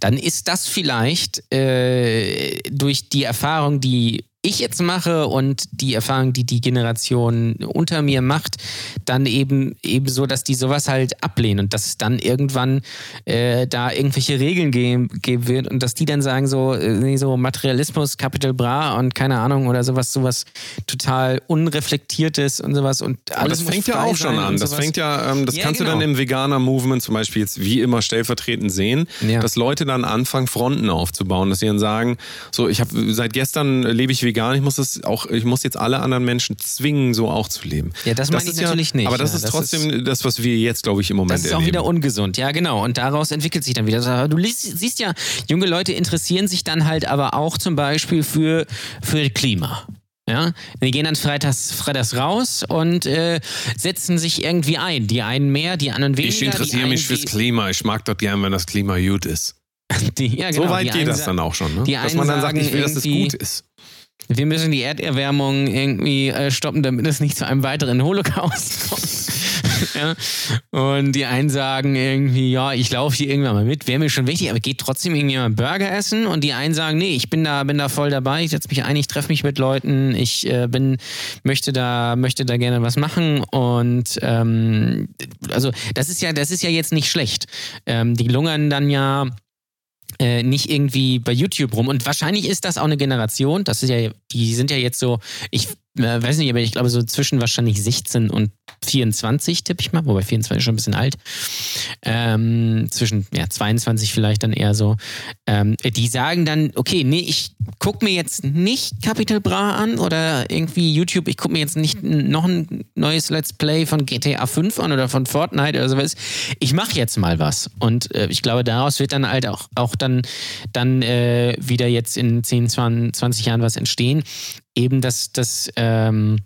dann ist das vielleicht äh, durch die Erfahrung, die ich jetzt mache und die Erfahrung, die die Generation unter mir macht, dann eben eben so, dass die sowas halt ablehnen und dass es dann irgendwann äh, da irgendwelche Regeln geben, geben wird und dass die dann sagen so, äh, so Materialismus, Capital Bra und keine Ahnung oder sowas, sowas total unreflektiertes und sowas und Aber alles das muss fängt ja auch schon an. Das fängt ja, ähm, das Ja, kannst du genau. dann im Veganer-Movement zum Beispiel jetzt wie immer stellvertretend sehen, Ja. dass Leute dann anfangen, Fronten aufzubauen, dass sie dann sagen, so, ich habe seit gestern lebe ich vegan, ich muss das auch, ich muss jetzt alle anderen Menschen zwingen, so auch zu leben. Ja, das meine ich ist natürlich nicht. Aber das Ja, ist das trotzdem das, was wir jetzt, glaube ich, im Moment Das ist auch erleben. wieder ungesund, ja genau. Und daraus entwickelt sich dann wieder. Du liest, siehst ja, junge Leute interessieren sich dann halt aber auch zum Beispiel für, für Klima. Ja, die gehen dann freitags, freitags raus und äh, setzen sich irgendwie ein. Die einen mehr, die anderen weniger. ich interessiere mich fürs Klima. Ich mag doch gern, wenn das Klima gut ist. Die, ja, genau, so weit geht das dann auch schon, ne? dass man dann sagt, ich will, dass es gut ist. Wir müssen die Erderwärmung irgendwie äh, stoppen, damit es nicht zu einem weiteren Holocaust kommt. ja. Und die einen sagen irgendwie, ja, ich laufe hier irgendwann mal mit, wäre mir schon wichtig, aber geht trotzdem irgendwie mal Burger essen. Und die einen sagen, nee, ich bin da, bin da voll dabei, ich setze mich ein, ich treffe mich mit Leuten, ich äh, bin, möchte da, möchte da gerne was machen. Und ähm, also das ist ja, das ist ja jetzt nicht schlecht. Ähm, die lungern dann ja äh, nicht irgendwie bei YouTube rum. Und wahrscheinlich ist das auch eine Generation, das ist ja, die sind ja jetzt so, ich äh, weiß nicht, aber ich glaube so zwischen wahrscheinlich 16 und 24 tippe ich mal, wobei 24 ist schon ein bisschen alt. Ähm, zwischen ja, 22 vielleicht dann eher so. Ähm, die sagen dann, okay, nee, ich gucke mir jetzt nicht Capital Bra an oder irgendwie YouTube, ich gucke mir jetzt nicht noch ein neues Let's Play von GTA 5 an oder von Fortnite oder sowas. Ich mache jetzt mal was. Und äh, ich glaube, daraus wird dann halt auch, auch dann, dann äh, wieder jetzt in 10, 20, 20 Jahren was entstehen. Eben, dass das ähm,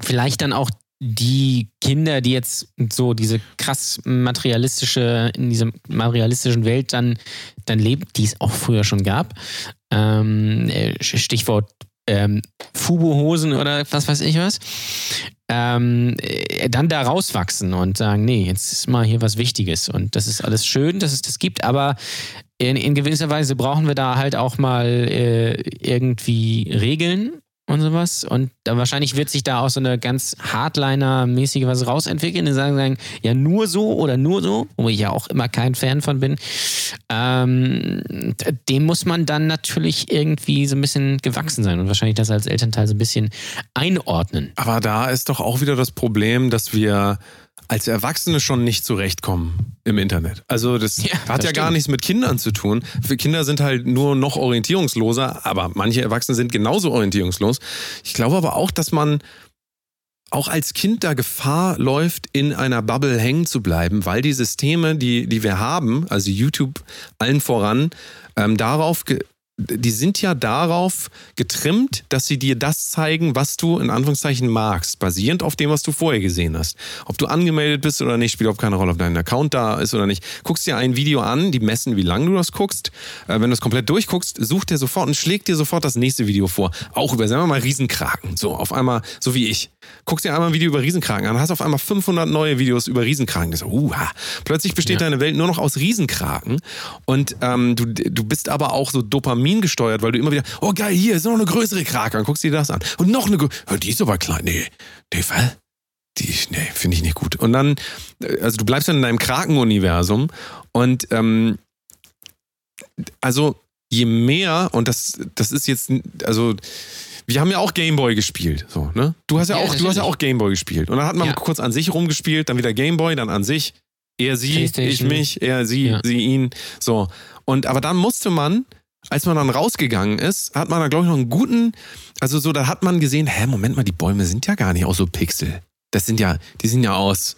vielleicht dann auch die Kinder, die jetzt so diese krass materialistische, in dieser materialistischen Welt dann, dann leben, die es auch früher schon gab. Ähm, äh, Stichwort ähm, Fubo-Hosen oder was weiß ich was. Ähm, äh, dann da rauswachsen und sagen, nee, jetzt ist mal hier was Wichtiges und das ist alles schön, dass es das gibt, aber in, in gewisser Weise brauchen wir da halt auch mal äh, irgendwie Regeln und sowas. Und da wahrscheinlich wird sich da auch so eine ganz Hardliner-mäßige was rausentwickeln. Die sagen, sagen, ja, nur so oder nur so, wo ich ja auch immer kein Fan von bin. Ähm, dem muss man dann natürlich irgendwie so ein bisschen gewachsen sein und wahrscheinlich das als Elternteil so ein bisschen einordnen. Aber da ist doch auch wieder das Problem, dass wir als Erwachsene schon nicht zurechtkommen im Internet. Also das Ja, hat das ja gar stimmt. nichts mit Kindern zu tun. Für Kinder sind halt nur noch orientierungsloser, aber manche Erwachsene sind genauso orientierungslos. Ich glaube aber auch, dass man auch als Kind da Gefahr läuft, in einer Bubble hängen zu bleiben, weil die Systeme, die, die wir haben, also YouTube allen voran, ähm, darauf, ge die sind ja darauf getrimmt, dass sie dir das zeigen, was du in Anführungszeichen magst, basierend auf dem, was du vorher gesehen hast. Ob du angemeldet bist oder nicht, spielt auch keine Rolle, ob dein Account da ist oder nicht. Guckst dir ein Video an, die messen, wie lange du das guckst. Äh, wenn du es komplett durchguckst, sucht dir sofort und schlägt dir sofort das nächste Video vor. Auch über, sagen wir mal, Riesenkraken. So, auf einmal, so wie ich. Guckst dir einmal ein Video über Riesenkraken an, hast auf einmal 500 neue Videos über Riesenkraken. Das, uha. Plötzlich besteht deine Welt nur noch aus Riesenkraken. Und ähm, du, du bist aber auch so Dopamin gesteuert, weil du immer wieder, oh geil, hier ist noch eine größere Krake. Dann guckst du dir das an. Und noch eine, oh, die ist aber klein. Nee, nee, was? Die, nee, finde ich nicht gut. Und dann, äh, also du bleibst dann in deinem Krakenuniversum und ähm, also je mehr, und das, das ist jetzt, also wir haben ja auch Gameboy gespielt, so, ne? Du hast ja, Ja, auch, du hast ja auch Gameboy gespielt. Und dann hat man Ja. kurz an sich rumgespielt, dann wieder Gameboy, dann an sich, er sie, ich mich, er sie, Ja. sie ihn, so. Und aber dann musste man, als man dann rausgegangen ist, hat man da glaube ich noch einen guten, also so, da hat man gesehen, hä, Moment mal, die Bäume sind ja gar nicht aus so Pixel. Das sind ja, die sind ja aus,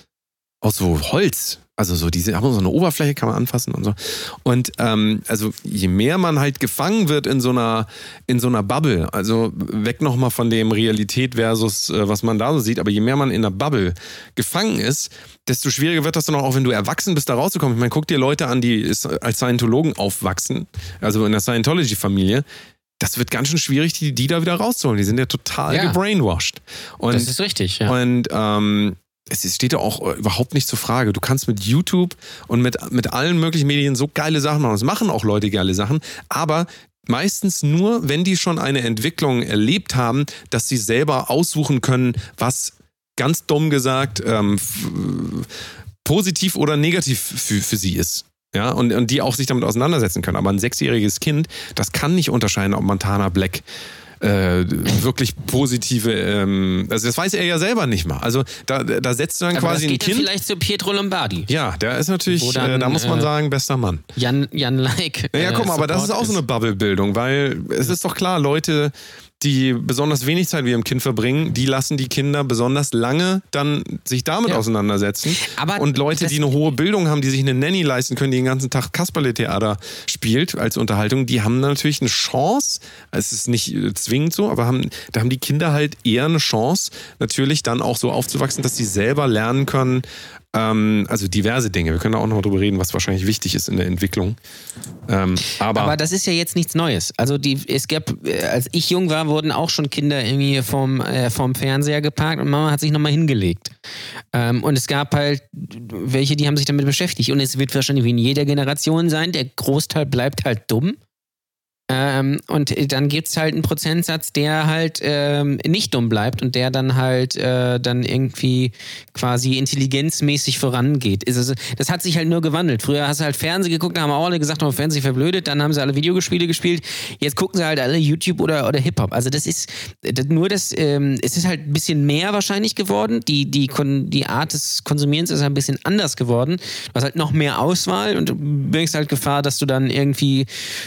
aus so Holz. Also so, diese haben so eine Oberfläche, kann man anfassen und so. Und ähm, also je mehr man halt gefangen wird in so einer, in so einer Bubble, also weg nochmal von dem Realität versus äh, was man da so sieht, aber je mehr man in einer Bubble gefangen ist, desto schwieriger wird das dann auch, wenn du erwachsen bist, da rauszukommen. Ich meine, guck dir Leute an, die als Scientologen aufwachsen, also in der Scientology-Familie. Das wird ganz schön schwierig, die, die da wieder rauszuholen. Die sind ja total Ja. gebrainwashed. Und Das ist richtig, ja. und ähm, es steht ja auch äh, überhaupt nicht zur Frage. Du kannst mit YouTube und mit, mit allen möglichen Medien so geile Sachen machen. Es machen auch Leute geile Sachen, aber meistens nur, wenn die schon eine Entwicklung erlebt haben, dass sie selber aussuchen können, was ganz dumm gesagt ähm, positiv oder negativ für, für sie ist. Ja, und, und die auch sich damit auseinandersetzen können. Aber ein sechsjähriges Kind, das kann nicht unterscheiden, ob Montana Black äh, wirklich positive, ähm, also das weiß er ja selber nicht mal. Also da, da setzt du dann Aber quasi das ein geht ja Kind. vielleicht zu Pietro Lombardi. Ja, der ist natürlich, Wo dann, äh, da muss man äh, sagen, bester Mann. Jan, Jan Like. Ja, ja äh, guck mal, aber das ist auch so eine Bubble-Bildung, weil es ist doch klar, Leute, die besonders wenig Zeit mit ihrem Kind verbringen, die lassen die Kinder besonders lange dann sich damit Ja. auseinandersetzen. Aber und Leute, die eine hohe Bildung haben, die sich eine Nanny leisten können, die den ganzen Tag Kasperle-Theater spielt als Unterhaltung, die haben natürlich eine Chance. Es ist nicht äh, zwingend so, aber haben, da haben die Kinder halt eher eine Chance, natürlich dann auch so aufzuwachsen, dass sie selber lernen können, Ähm, also diverse Dinge. Wir können da auch noch drüber reden, was wahrscheinlich wichtig ist in der Entwicklung. Ähm, aber, Aber das ist ja jetzt nichts Neues. Also die, es gab, äh, als ich jung war, wurden auch schon Kinder irgendwie vom, äh, vom Fernseher geparkt und Mama hat sich nochmal hingelegt. Ähm, und es gab halt welche, die haben sich damit beschäftigt. Und es wird wahrscheinlich wie in jeder Generation sein, der Großteil bleibt halt dumm. Ähm, und dann gibt es halt einen Prozentsatz, der halt ähm, nicht dumm bleibt und der dann halt äh, dann irgendwie quasi intelligenzmäßig vorangeht. Also, das hat sich halt nur gewandelt. Früher hast du halt Fernsehen geguckt, da haben auch alle gesagt, oh, Fernsehen verblödet, dann haben sie alle Videospiele gespielt. Jetzt gucken sie halt alle YouTube oder, oder Hip-Hop. Also das ist das, nur das, ähm, es ist halt ein bisschen mehr wahrscheinlich geworden. Die, die, die Art des Konsumierens ist halt ein bisschen anders geworden. Du hast halt noch mehr Auswahl und du bringst halt Gefahr, dass du dann irgendwie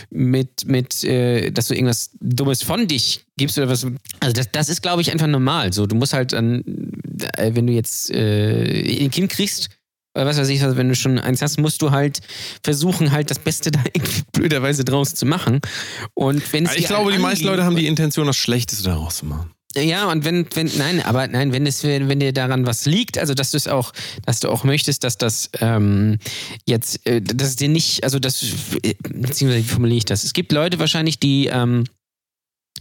mit, mit äh, dass du irgendwas Dummes von dich gibst oder was. Also das, das ist, glaube ich, einfach normal. So, du musst halt dann, äh, wenn du jetzt äh, ein Kind kriegst, oder was weiß ich, also wenn du schon eins hast, musst du halt versuchen, halt das Beste da irgendwie blöderweise draus zu machen. Und wenn ich glaube, die halt meisten Leute haben die Intention, das Schlechteste daraus zu machen. Ja, und wenn, wenn, nein, aber nein, wenn es, wenn, wenn dir daran was liegt, also dass du es auch, dass du auch möchtest, dass das ähm, jetzt, äh, dass es dir nicht, also das, äh, beziehungsweise wie formuliere ich das? Es gibt Leute wahrscheinlich, die ähm,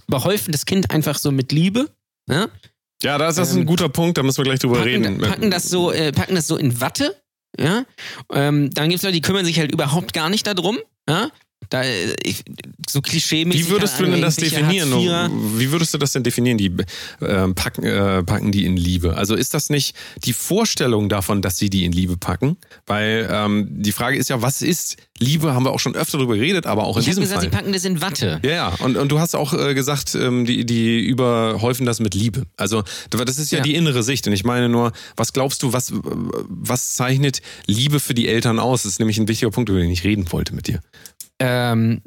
behäufen das Kind einfach so mit Liebe, ja? Ja, das ist Ähm, ein guter Punkt, da müssen wir gleich drüber packen, reden. packen das so, äh, packen das so in Watte, ja. Ähm, dann gibt es Leute, die kümmern sich halt überhaupt gar nicht darum, ja. Da, ich, so klischee-mäßig. Wie würdest du denn das definieren? Wie würdest du das denn definieren, die äh, packen, äh, packen die in Liebe? Also ist das nicht die Vorstellung davon, dass sie die in Liebe packen? Weil ähm, die Frage ist ja, was ist Liebe? Haben wir auch schon öfter darüber geredet, aber auch in Ich diesem gesagt, Fall. die packen das in Watte. Ja, ja, und, und du hast auch äh, gesagt, ähm, die, die überhäufen das mit Liebe. Also das ist ja, Ja. die innere Sicht. Und ich meine nur, was glaubst du, was, was zeichnet Liebe für die Eltern aus? Das ist nämlich ein wichtiger Punkt, über den ich reden wollte mit dir. Ähm,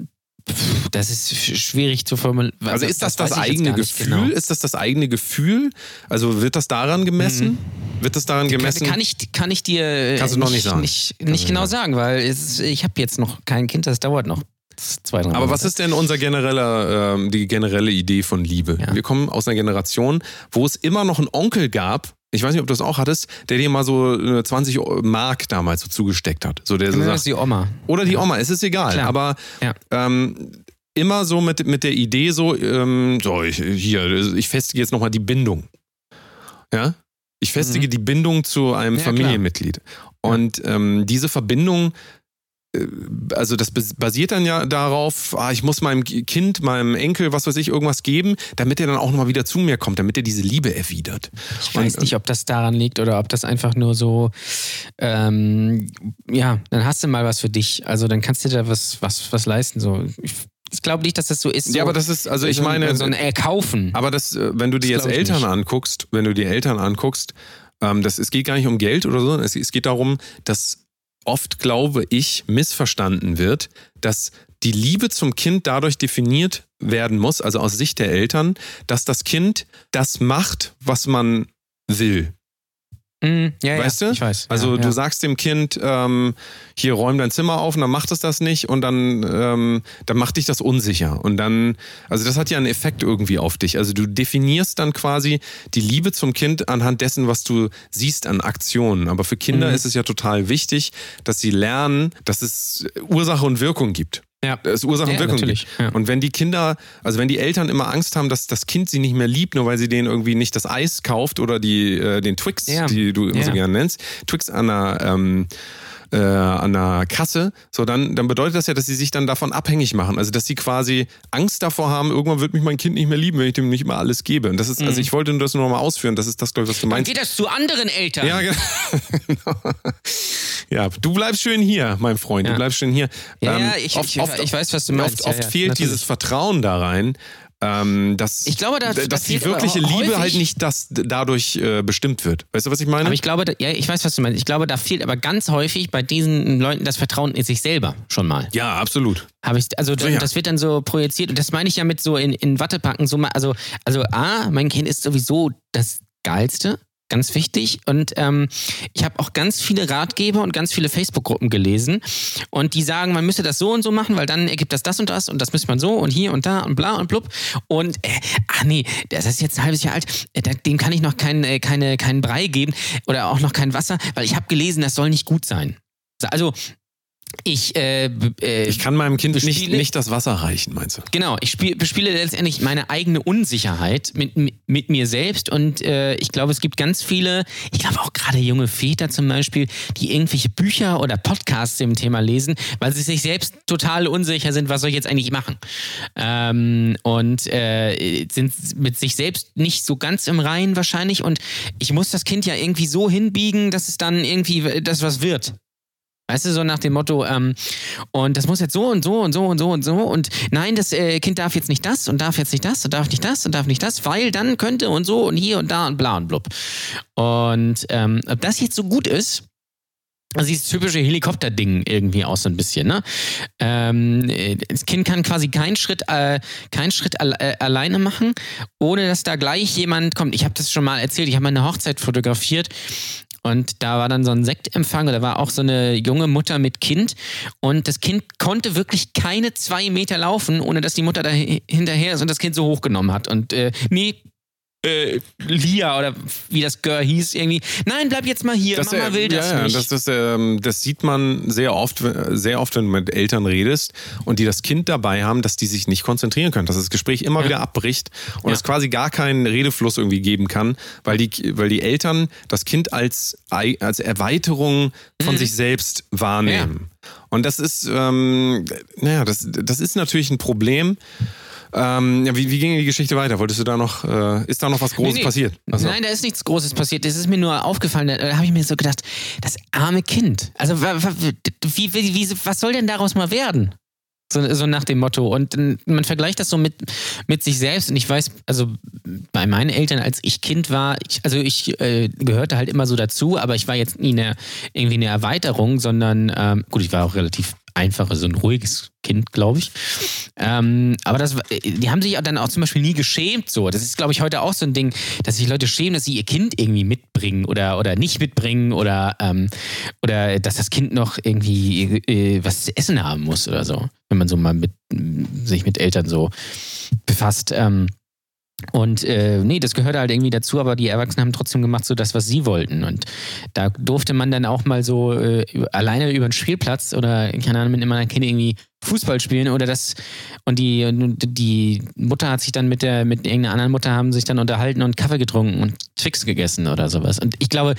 pff, das ist sch- schwierig zu formulieren. Also ist das das, jetzt eigene Gefühl? genau. Ist das das eigene Gefühl? Also wird das daran gemessen? Wird das daran gemessen? Kann, kann, ich, kann ich dir äh, Kannst du noch nicht sagen. nicht, nicht genau nicht sagen, weil es, ich habe jetzt noch kein Kind, das dauert noch zwei, drei Aber Monate. was ist denn unser genereller, ähm, die generelle Idee von Liebe? Ja. Wir kommen aus einer Generation, wo es immer noch einen Onkel gab, ich weiß nicht, ob du das auch hattest, der dir mal so äh, 20 Mark damals so zugesteckt hat. So der so Ja, sagt, die Oma. Oder die Oma, es ist egal. Klar. Aber Ja. ähm, immer so mit, mit der Idee so, ähm, so ich, hier, ich festige jetzt nochmal die Bindung. Ja? Ich festige die Bindung zu einem Mhm. Ja, klar. Familienmitglied. Und ähm, diese Verbindung, äh, also das bas- basiert dann ja darauf, ah, ich muss meinem Kind, meinem Enkel, was weiß ich, irgendwas geben, damit er dann auch nochmal wieder zu mir kommt, damit er diese Liebe erwidert. Ich weiß Und- nicht, ob das daran liegt oder ob das einfach nur so, ähm, ja, dann hast du mal was für dich. Also dann kannst du dir da was, was, was leisten. So. Ich, ich glaube nicht, dass das so ist. So, Ja, aber das ist, also ich so, meine, So ein Erkaufen. Aber das, äh, wenn du dir jetzt Eltern nicht. anguckst, wenn du dir Eltern anguckst, ähm, das, es geht gar nicht um Geld oder so, es, es geht darum, dass oft, glaube ich, missverstanden wird, dass die Liebe zum Kind dadurch definiert werden muss, also aus Sicht der Eltern, dass das Kind das macht, was man will. Mhm, ja, Weißt ja, du? Ich weiß. Also ja, du sagst dem Kind, ähm, hier räum dein Zimmer auf und dann macht es das nicht und dann, ähm, dann macht dich das unsicher. Und dann, also das hat ja einen Effekt irgendwie auf dich. Also du definierst dann quasi die Liebe zum Kind anhand dessen, was du siehst an Aktionen. Aber für Kinder Mhm. ist es ja total wichtig, dass sie lernen, dass es Ursache und Wirkung gibt. Ja. Es Ursache und Ja, Wirkung ja. Und wenn die Kinder, also wenn die Eltern immer Angst haben, dass das Kind sie nicht mehr liebt, nur weil sie denen irgendwie nicht das Eis kauft oder die, äh, den Twix, Ja. die du immer so gerne nennst, Twix an der, ähm, äh, an der Kasse, so dann, dann bedeutet das ja, dass sie sich dann davon abhängig machen. Also dass sie quasi Angst davor haben, irgendwann wird mich mein Kind nicht mehr lieben, wenn ich dem nicht immer alles gebe. Und das ist, also ich wollte nur das nur nochmal ausführen, das ist das, glaube ich, was du Dann meinst. geht das zu anderen Eltern. Ja, genau. ja, du bleibst schön hier, mein Freund. Du Ja. bleibst schön hier. Ja, ja, ich- ich- ich weiß, was du meinst. Oft, oft fehlt natürlich. dieses Vertrauen da rein. Ähm, dass, Ich glaube, da- da dass die fehlt aber wirkliche Liebe halt nicht das dadurch äh, bestimmt wird. Weißt du, was ich meine? Aber ich glaube, da, ja, ich weiß, was du meinst. Ich glaube, da fehlt aber ganz häufig bei diesen Leuten das Vertrauen in sich selber schon mal. ja, absolut. Habe ich, also da- Sicher. das wird dann so projiziert und das meine ich ja mit so in, in Watte packen. So mal, also, also A, mein Kind ist sowieso das Geilste. Ganz wichtig. Und ähm, ich habe auch ganz viele Ratgeber und ganz viele Facebook-Gruppen gelesen. Und die sagen, man müsste das so und so machen, weil dann ergibt das das und das und das müsste man so und hier und da und bla und blub. Und äh, ach nee, das ist jetzt ein halbes Jahr alt. Äh, dem kann ich noch kein, äh, keine, keinen Brei geben oder auch noch kein Wasser, weil ich habe gelesen, das soll nicht gut sein. Also ich, äh, äh, Ich kann meinem Kind nicht, Bespiele- nicht das Wasser reichen, meinst du? Genau, ich spiel, bespiele letztendlich meine eigene Unsicherheit mit, mit, mit mir selbst und äh, ich glaube, es gibt ganz viele, ich glaube auch gerade junge Väter zum Beispiel, die irgendwelche Bücher oder Podcasts im Thema lesen, weil sie sich selbst total unsicher sind, was soll ich jetzt eigentlich machen? Ähm, und äh, sind mit sich selbst nicht so ganz im Reinen wahrscheinlich und ich muss das Kind ja irgendwie so hinbiegen, dass es dann irgendwie das was wird. Weißt du, so nach dem Motto, ähm, und das muss jetzt so und so und so und so und so und nein, das äh, Kind darf jetzt nicht das und darf jetzt nicht das und darf nicht das und darf nicht das, weil dann könnte und so und hier und da und bla und blub. Und ähm, ob das jetzt so gut ist, also dieses typische Helikopter-Ding irgendwie auch so ein bisschen, ne? Ähm, äh, das Kind kann quasi keinen Schritt, äh, keinen Schritt al äh, alleine machen, ohne dass da gleich jemand kommt. Ich habe das schon mal erzählt, ich habe meine Hochzeit fotografiert und da war dann so ein Sektempfang, da war auch so eine junge Mutter mit Kind und das Kind konnte wirklich keine zwei Meter laufen, ohne dass die Mutter da hi- hinterher ist und das Kind so hochgenommen hat. Und äh, nee, äh, Lia oder wie das Girl hieß irgendwie, nein, bleib jetzt mal hier, Das, Mama will das ja, ja, nicht. Das, das, ähm, das sieht man sehr oft, sehr oft, wenn du mit Eltern redest und die das Kind dabei haben, dass die sich nicht konzentrieren können, dass das Gespräch immer wieder abbricht und Ja. es quasi gar keinen Redefluss irgendwie geben kann, weil die, weil die Eltern das Kind als, als Erweiterung von Mhm. sich selbst wahrnehmen. Und das ist, ähm, naja, das, das ist natürlich ein Problem. Ähm, ja, wie, wie ging die Geschichte weiter? Wolltest du da noch, äh, ist da noch was Großes Nee, nee. passiert? Also, Nein, da ist nichts Großes passiert. Das ist mir nur aufgefallen. Da habe ich mir so gedacht, das arme Kind. Also, wie, wie, wie, was soll denn daraus mal werden? So, so nach dem Motto. Und äh, man vergleicht das so mit, mit sich selbst. Und ich weiß, also bei meinen Eltern, als ich Kind war, ich, also ich äh, gehörte halt immer so dazu, aber ich war jetzt nie eine, irgendwie eine Erweiterung, sondern ähm, gut, ich war auch relativ einfach, so ein ruhiges Kind, glaube ich. Ähm, aber das, die haben sich dann auch zum Beispiel nie geschämt. So, das ist, glaube ich, heute auch so ein Ding, dass sich Leute schämen, dass sie ihr Kind irgendwie mitbringen oder oder nicht mitbringen oder ähm, oder dass das Kind noch irgendwie äh, was zu essen haben muss oder so, wenn man so mal mit sich mit Eltern so befasst. Ähm, und äh, nee, das gehörte halt irgendwie dazu, aber die Erwachsenen haben trotzdem gemacht, so das, was sie wollten. Und da durfte man dann auch mal so äh, alleine über den Spielplatz oder, keine Ahnung, mit einem anderen Kind irgendwie Fußball spielen oder das und die, die Mutter hat sich dann mit der, mit irgendeiner anderen Mutter haben sich dann unterhalten und Kaffee getrunken und Twix gegessen oder sowas. Und ich glaube,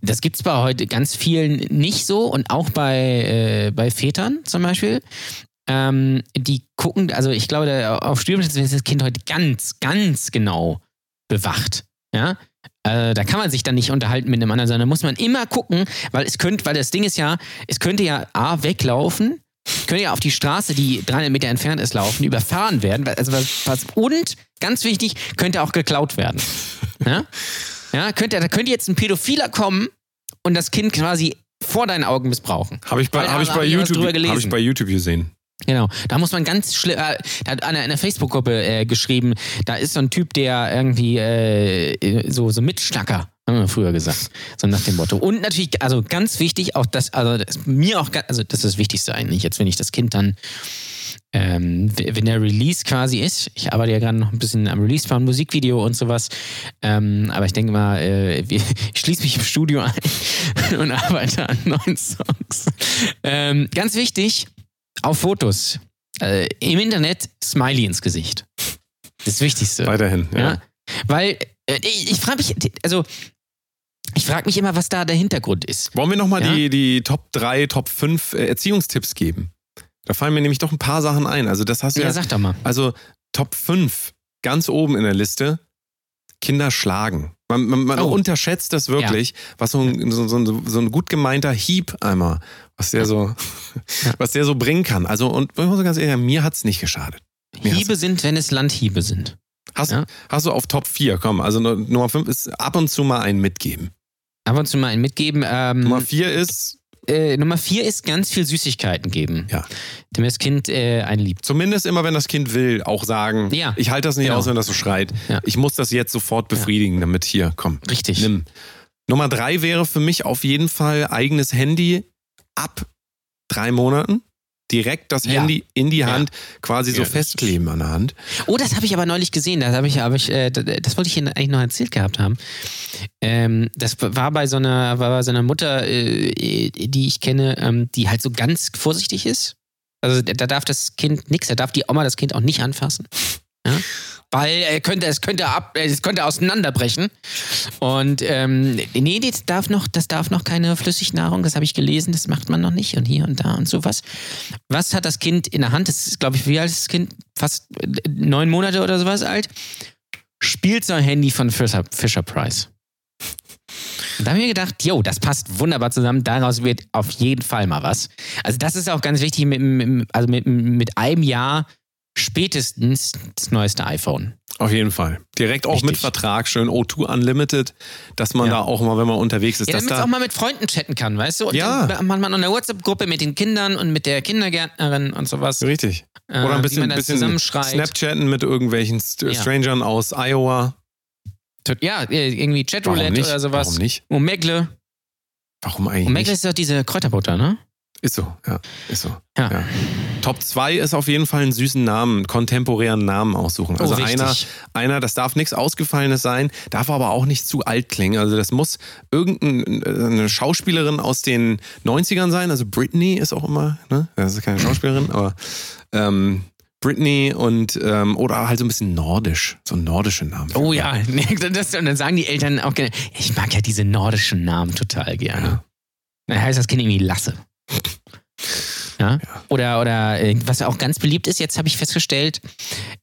das gibt es bei heute ganz vielen nicht so und auch bei, äh, bei Vätern zum Beispiel. Ähm, die gucken, also ich glaube, da auf Spielplätzen ist das Kind heute ganz, ganz genau bewacht. Ja. Äh, da kann man sich dann nicht unterhalten mit einem anderen, sondern muss man immer gucken, weil es könnte, weil das Ding ist ja, es könnte ja A weglaufen, könnte ja auf die Straße, die 300 Meter entfernt ist, laufen, überfahren werden. Also was, was, und ganz wichtig, könnte auch geklaut werden. Ja, ja könnte, da könnte jetzt ein Pädophiler kommen und das Kind quasi vor deinen Augen missbrauchen. Habe ich bei, da hab ich bei YouTube, drüber hab ich bei YouTube gesehen. Genau, da muss man ganz schlimm, äh, da hat einer in der Facebook-Gruppe äh, geschrieben, da ist so ein Typ, der irgendwie äh, so, so Mitschnacker, haben wir früher gesagt, so nach dem Motto. Und natürlich, also ganz wichtig, auch das, also das mir auch, also das ist das Wichtigste eigentlich, jetzt wenn ich das Kind dann, ähm, wenn der Release quasi ist, ich arbeite ja gerade noch ein bisschen am Release von Musikvideo und sowas, ähm, aber ich denke mal, äh, ich schließe mich im Studio ein und arbeite an neuen Songs. Ähm, ganz wichtig, auf Fotos, äh, im Internet Smiley ins Gesicht. Das Wichtigste. Weiterhin. Ja. Ja. Weil äh, ich, ich frage mich, also ich frage mich immer, was da der Hintergrund ist. Wollen wir nochmal Ja? die, die Top 3, Top 5 äh, Erziehungstipps geben? Da fallen mir nämlich doch ein paar Sachen ein. Also, das hast du Ja, ja. sag doch mal. Also, Top 5, ganz oben in der Liste: Kinder schlagen. Man, man, man Oh. unterschätzt das wirklich, was so ein, so, so, so ein gut gemeinter Hieb einmal, was der so, was der so bringen kann. Also, und ich muss ganz ehrlich sagen, mir hat es nicht geschadet. Mir Hiebe sind, wenn es Landhiebe sind. Hast, Ja. hast du auf Top 4, komm, also Nummer 5 ist ab und zu mal einen mitgeben. Ab und zu mal ein mitgeben. Ähm, Nummer 4 ist äh, Nummer vier ist ganz viel Süßigkeiten geben. Ja. Damit das Kind äh, einen liebt. Zumindest immer, wenn das Kind will, auch sagen, Ja. ich halte das nicht Genau. aus, wenn das so schreit. Ja. Ich muss das jetzt sofort befriedigen, damit hier, komm. Richtig. Nimm. Nummer drei wäre für mich auf jeden Fall eigenes Handy ab drei Monaten. Direkt das Ja. Handy in die Ja. Hand, quasi so Ja, festkleben an der Hand. Oh, das habe ich aber neulich gesehen. Das habe ich, hab ich, äh, das wollte ich Ihnen eigentlich noch erzählt gehabt haben. Ähm, das war bei so einer, war bei so einer Mutter, äh, die ich kenne, ähm, die halt so ganz vorsichtig ist. Also da darf das Kind nichts, da darf die Oma das Kind auch nicht anfassen. Ja? Weil er könnte, es könnte ab, es könnte auseinanderbrechen. Und ähm, nee, das darf noch, das darf noch keine Flüssignahrung, das habe ich gelesen, das macht man noch nicht und hier und da und sowas. Was hat das Kind in der Hand? Das ist, glaube ich, wie alt ist das Kind? Fast äh, neun Monate oder sowas alt. Spielzeug-Handy von Fisher, Fisher Price. Und da habe ich mir gedacht, yo, das passt wunderbar zusammen. Daraus wird auf jeden Fall mal was. Also das ist auch ganz wichtig, mit, mit, also mit, mit einem Jahr spätestens das neueste iPhone. Auf jeden Fall. Direkt auch Richtig. mit Vertrag, schön O2 Unlimited, dass man Ja. da auch mal, wenn man unterwegs ist, Ja, dass es da auch mal mit Freunden chatten kann, weißt du? Und Ja. dann man in der WhatsApp-Gruppe mit den Kindern und mit der Kindergärtnerin und sowas. Richtig. Äh, Oder ein bisschen, man bisschen. Snapchatten mit irgendwelchen St Ja. Strangern aus Iowa. Ja, äh, irgendwie Chatroulette oder sowas. Warum nicht? Omegle. Warum eigentlich Omegle nicht? ist doch diese Kräuterbutter, ne? Ist so, ja. Ist so. Ja. Ja. Top 2 ist auf jeden Fall einen süßen Namen, einen kontemporären Namen aussuchen. Also Oh, einer, einer, das darf nichts Ausgefallenes sein, darf aber auch nicht zu alt klingen. Also das muss irgendeine Schauspielerin aus den 90ern sein. Also Britney ist auch immer, ne? Das ist keine Schauspielerin, aber ähm, Britney und ähm, oder halt so ein bisschen nordisch, so nordische Namen. Oh ja, das, und dann sagen die Eltern auch gerne, ich mag ja diese nordischen Namen total gerne. Ja. Dann heißt das Kind irgendwie Lasse. Ja? Oder, oder äh, was auch ganz beliebt ist, jetzt habe ich festgestellt,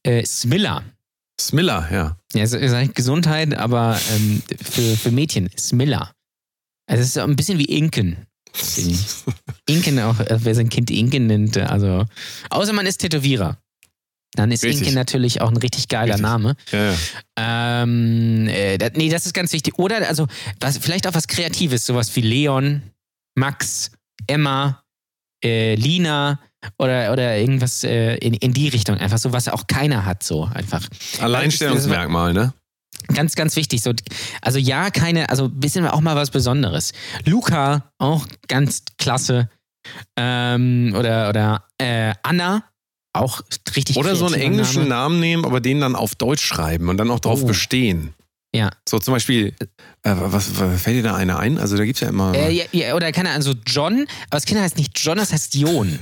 äh, Smilla. Smiller, ja. Ja, es ist eigentlich Gesundheit, aber ähm, für, für Mädchen, Smilla. Also es ist ein bisschen wie Inken. Inken auch, äh, wer sein Kind Inken nennt, äh, also außer man ist Tätowierer. Dann ist Richtig. Inken natürlich auch ein richtig geiler Richtig. Name. ja, ja. Ähm, äh, das, nee, das ist ganz wichtig. Oder also was, vielleicht auch was Kreatives, sowas wie Leon, Max, Emma, äh, Lina oder, oder irgendwas äh, in, in die Richtung. Einfach so, was auch keiner hat, so einfach. Alleinstellungsmerkmal, ne? Ganz, ganz wichtig. So, also ja, keine, also ein bisschen auch mal was Besonderes. Luca, auch ganz klasse. Ähm, oder oder äh, Anna, auch richtig Oder so einen englischen Name. Namen nehmen, aber den dann auf Deutsch schreiben und dann auch drauf Oh. bestehen. Ja. So zum Beispiel, äh, was, was fällt dir da einer ein? Also da gibt's ja immer. Äh, ja, ja, oder keine Ahnung, so John, aber das Kind heißt nicht John, das heißt Jon.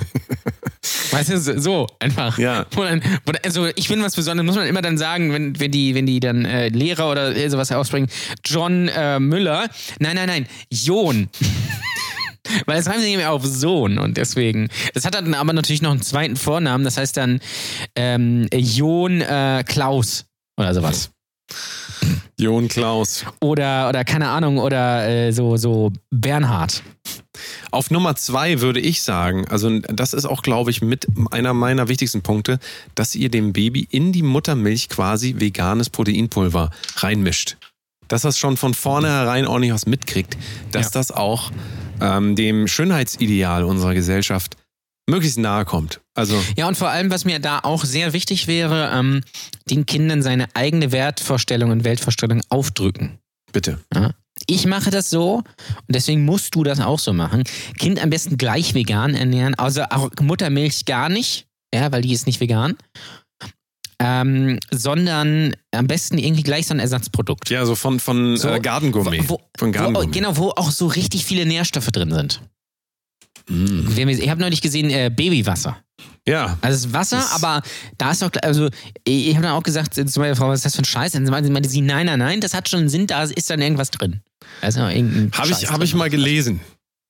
weißt du, so- einfach. Ja. Dann, also ich bin was Besonderes, muss man immer dann sagen, wenn, wenn, die, wenn die dann äh, Lehrer oder äh, sowas ausbringen, John äh, Müller. Nein, nein, nein, Jon. Weil es reimt sich mehr auf Sohn und deswegen. Das hat dann aber natürlich noch einen zweiten Vornamen, das heißt dann ähm, Jon äh, Klaus oder sowas. Jon Klaus. Oder, oder keine Ahnung, oder äh, so, so Bernhard. Auf Nummer zwei würde ich sagen, also das ist auch, glaube ich, mit einer meiner wichtigsten Punkte, dass ihr dem Baby in die Muttermilch quasi veganes Proteinpulver reinmischt. Dass das schon von vornherein ordentlich was mitkriegt, dass Ja. das auch ähm, dem Schönheitsideal unserer Gesellschaft möglichst nahe kommt. Also Ja, und vor allem, was mir da auch sehr wichtig wäre, ähm, den Kindern seine eigene Wertvorstellung und Weltvorstellung aufdrücken. bitte. Ich mache das so und deswegen musst du das auch so machen. Kind am besten gleich vegan ernähren, also auch Muttermilch gar nicht, ja, weil die ist nicht vegan. Ähm, sondern am besten irgendwie gleich so ein Ersatzprodukt. Ja, so von, von So, äh, Gartengourmet. Wo, wo, von wo, Gartengourmet. genau, wo auch so richtig viele Nährstoffe drin sind. Mm. Ich habe neulich gesehen, äh, Babywasser. Ja, Also es ist Wasser, Das- aber da ist doch, also ich habe dann auch gesagt zu meiner Frau, was ist das für ein Scheiß? Und sie meinte, sie, nein, nein, nein, das hat schon einen Sinn, da ist dann irgendwas drin. Noch irgendein habe ich, hab ich mal gelesen.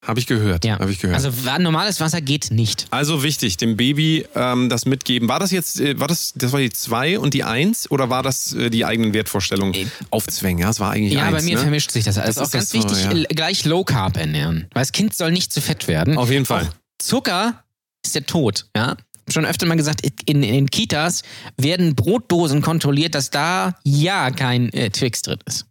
Habe ich gehört. Ja. Habe ich gehört. Also normales Wasser geht nicht. Also wichtig, dem Baby ähm, das mitgeben. War das jetzt, äh, war das, das war die 2 und die 1 oder war das äh, die eigenen Wertvorstellungen Äh, aufzwängen? Ja, es war eigentlich Ja, eins, bei mir ne? vermischt sich das. Also Das auch ist ganz das so, wichtig, ja. gleich Low Carb ernähren. Weil das Kind soll nicht zu fett werden. Auf jeden Fall. Auch Zucker ist der Tod, ja. Schon öfter mal gesagt, in, in den Kitas werden Brotdosen kontrolliert, dass da ja kein äh, Twix drin ist.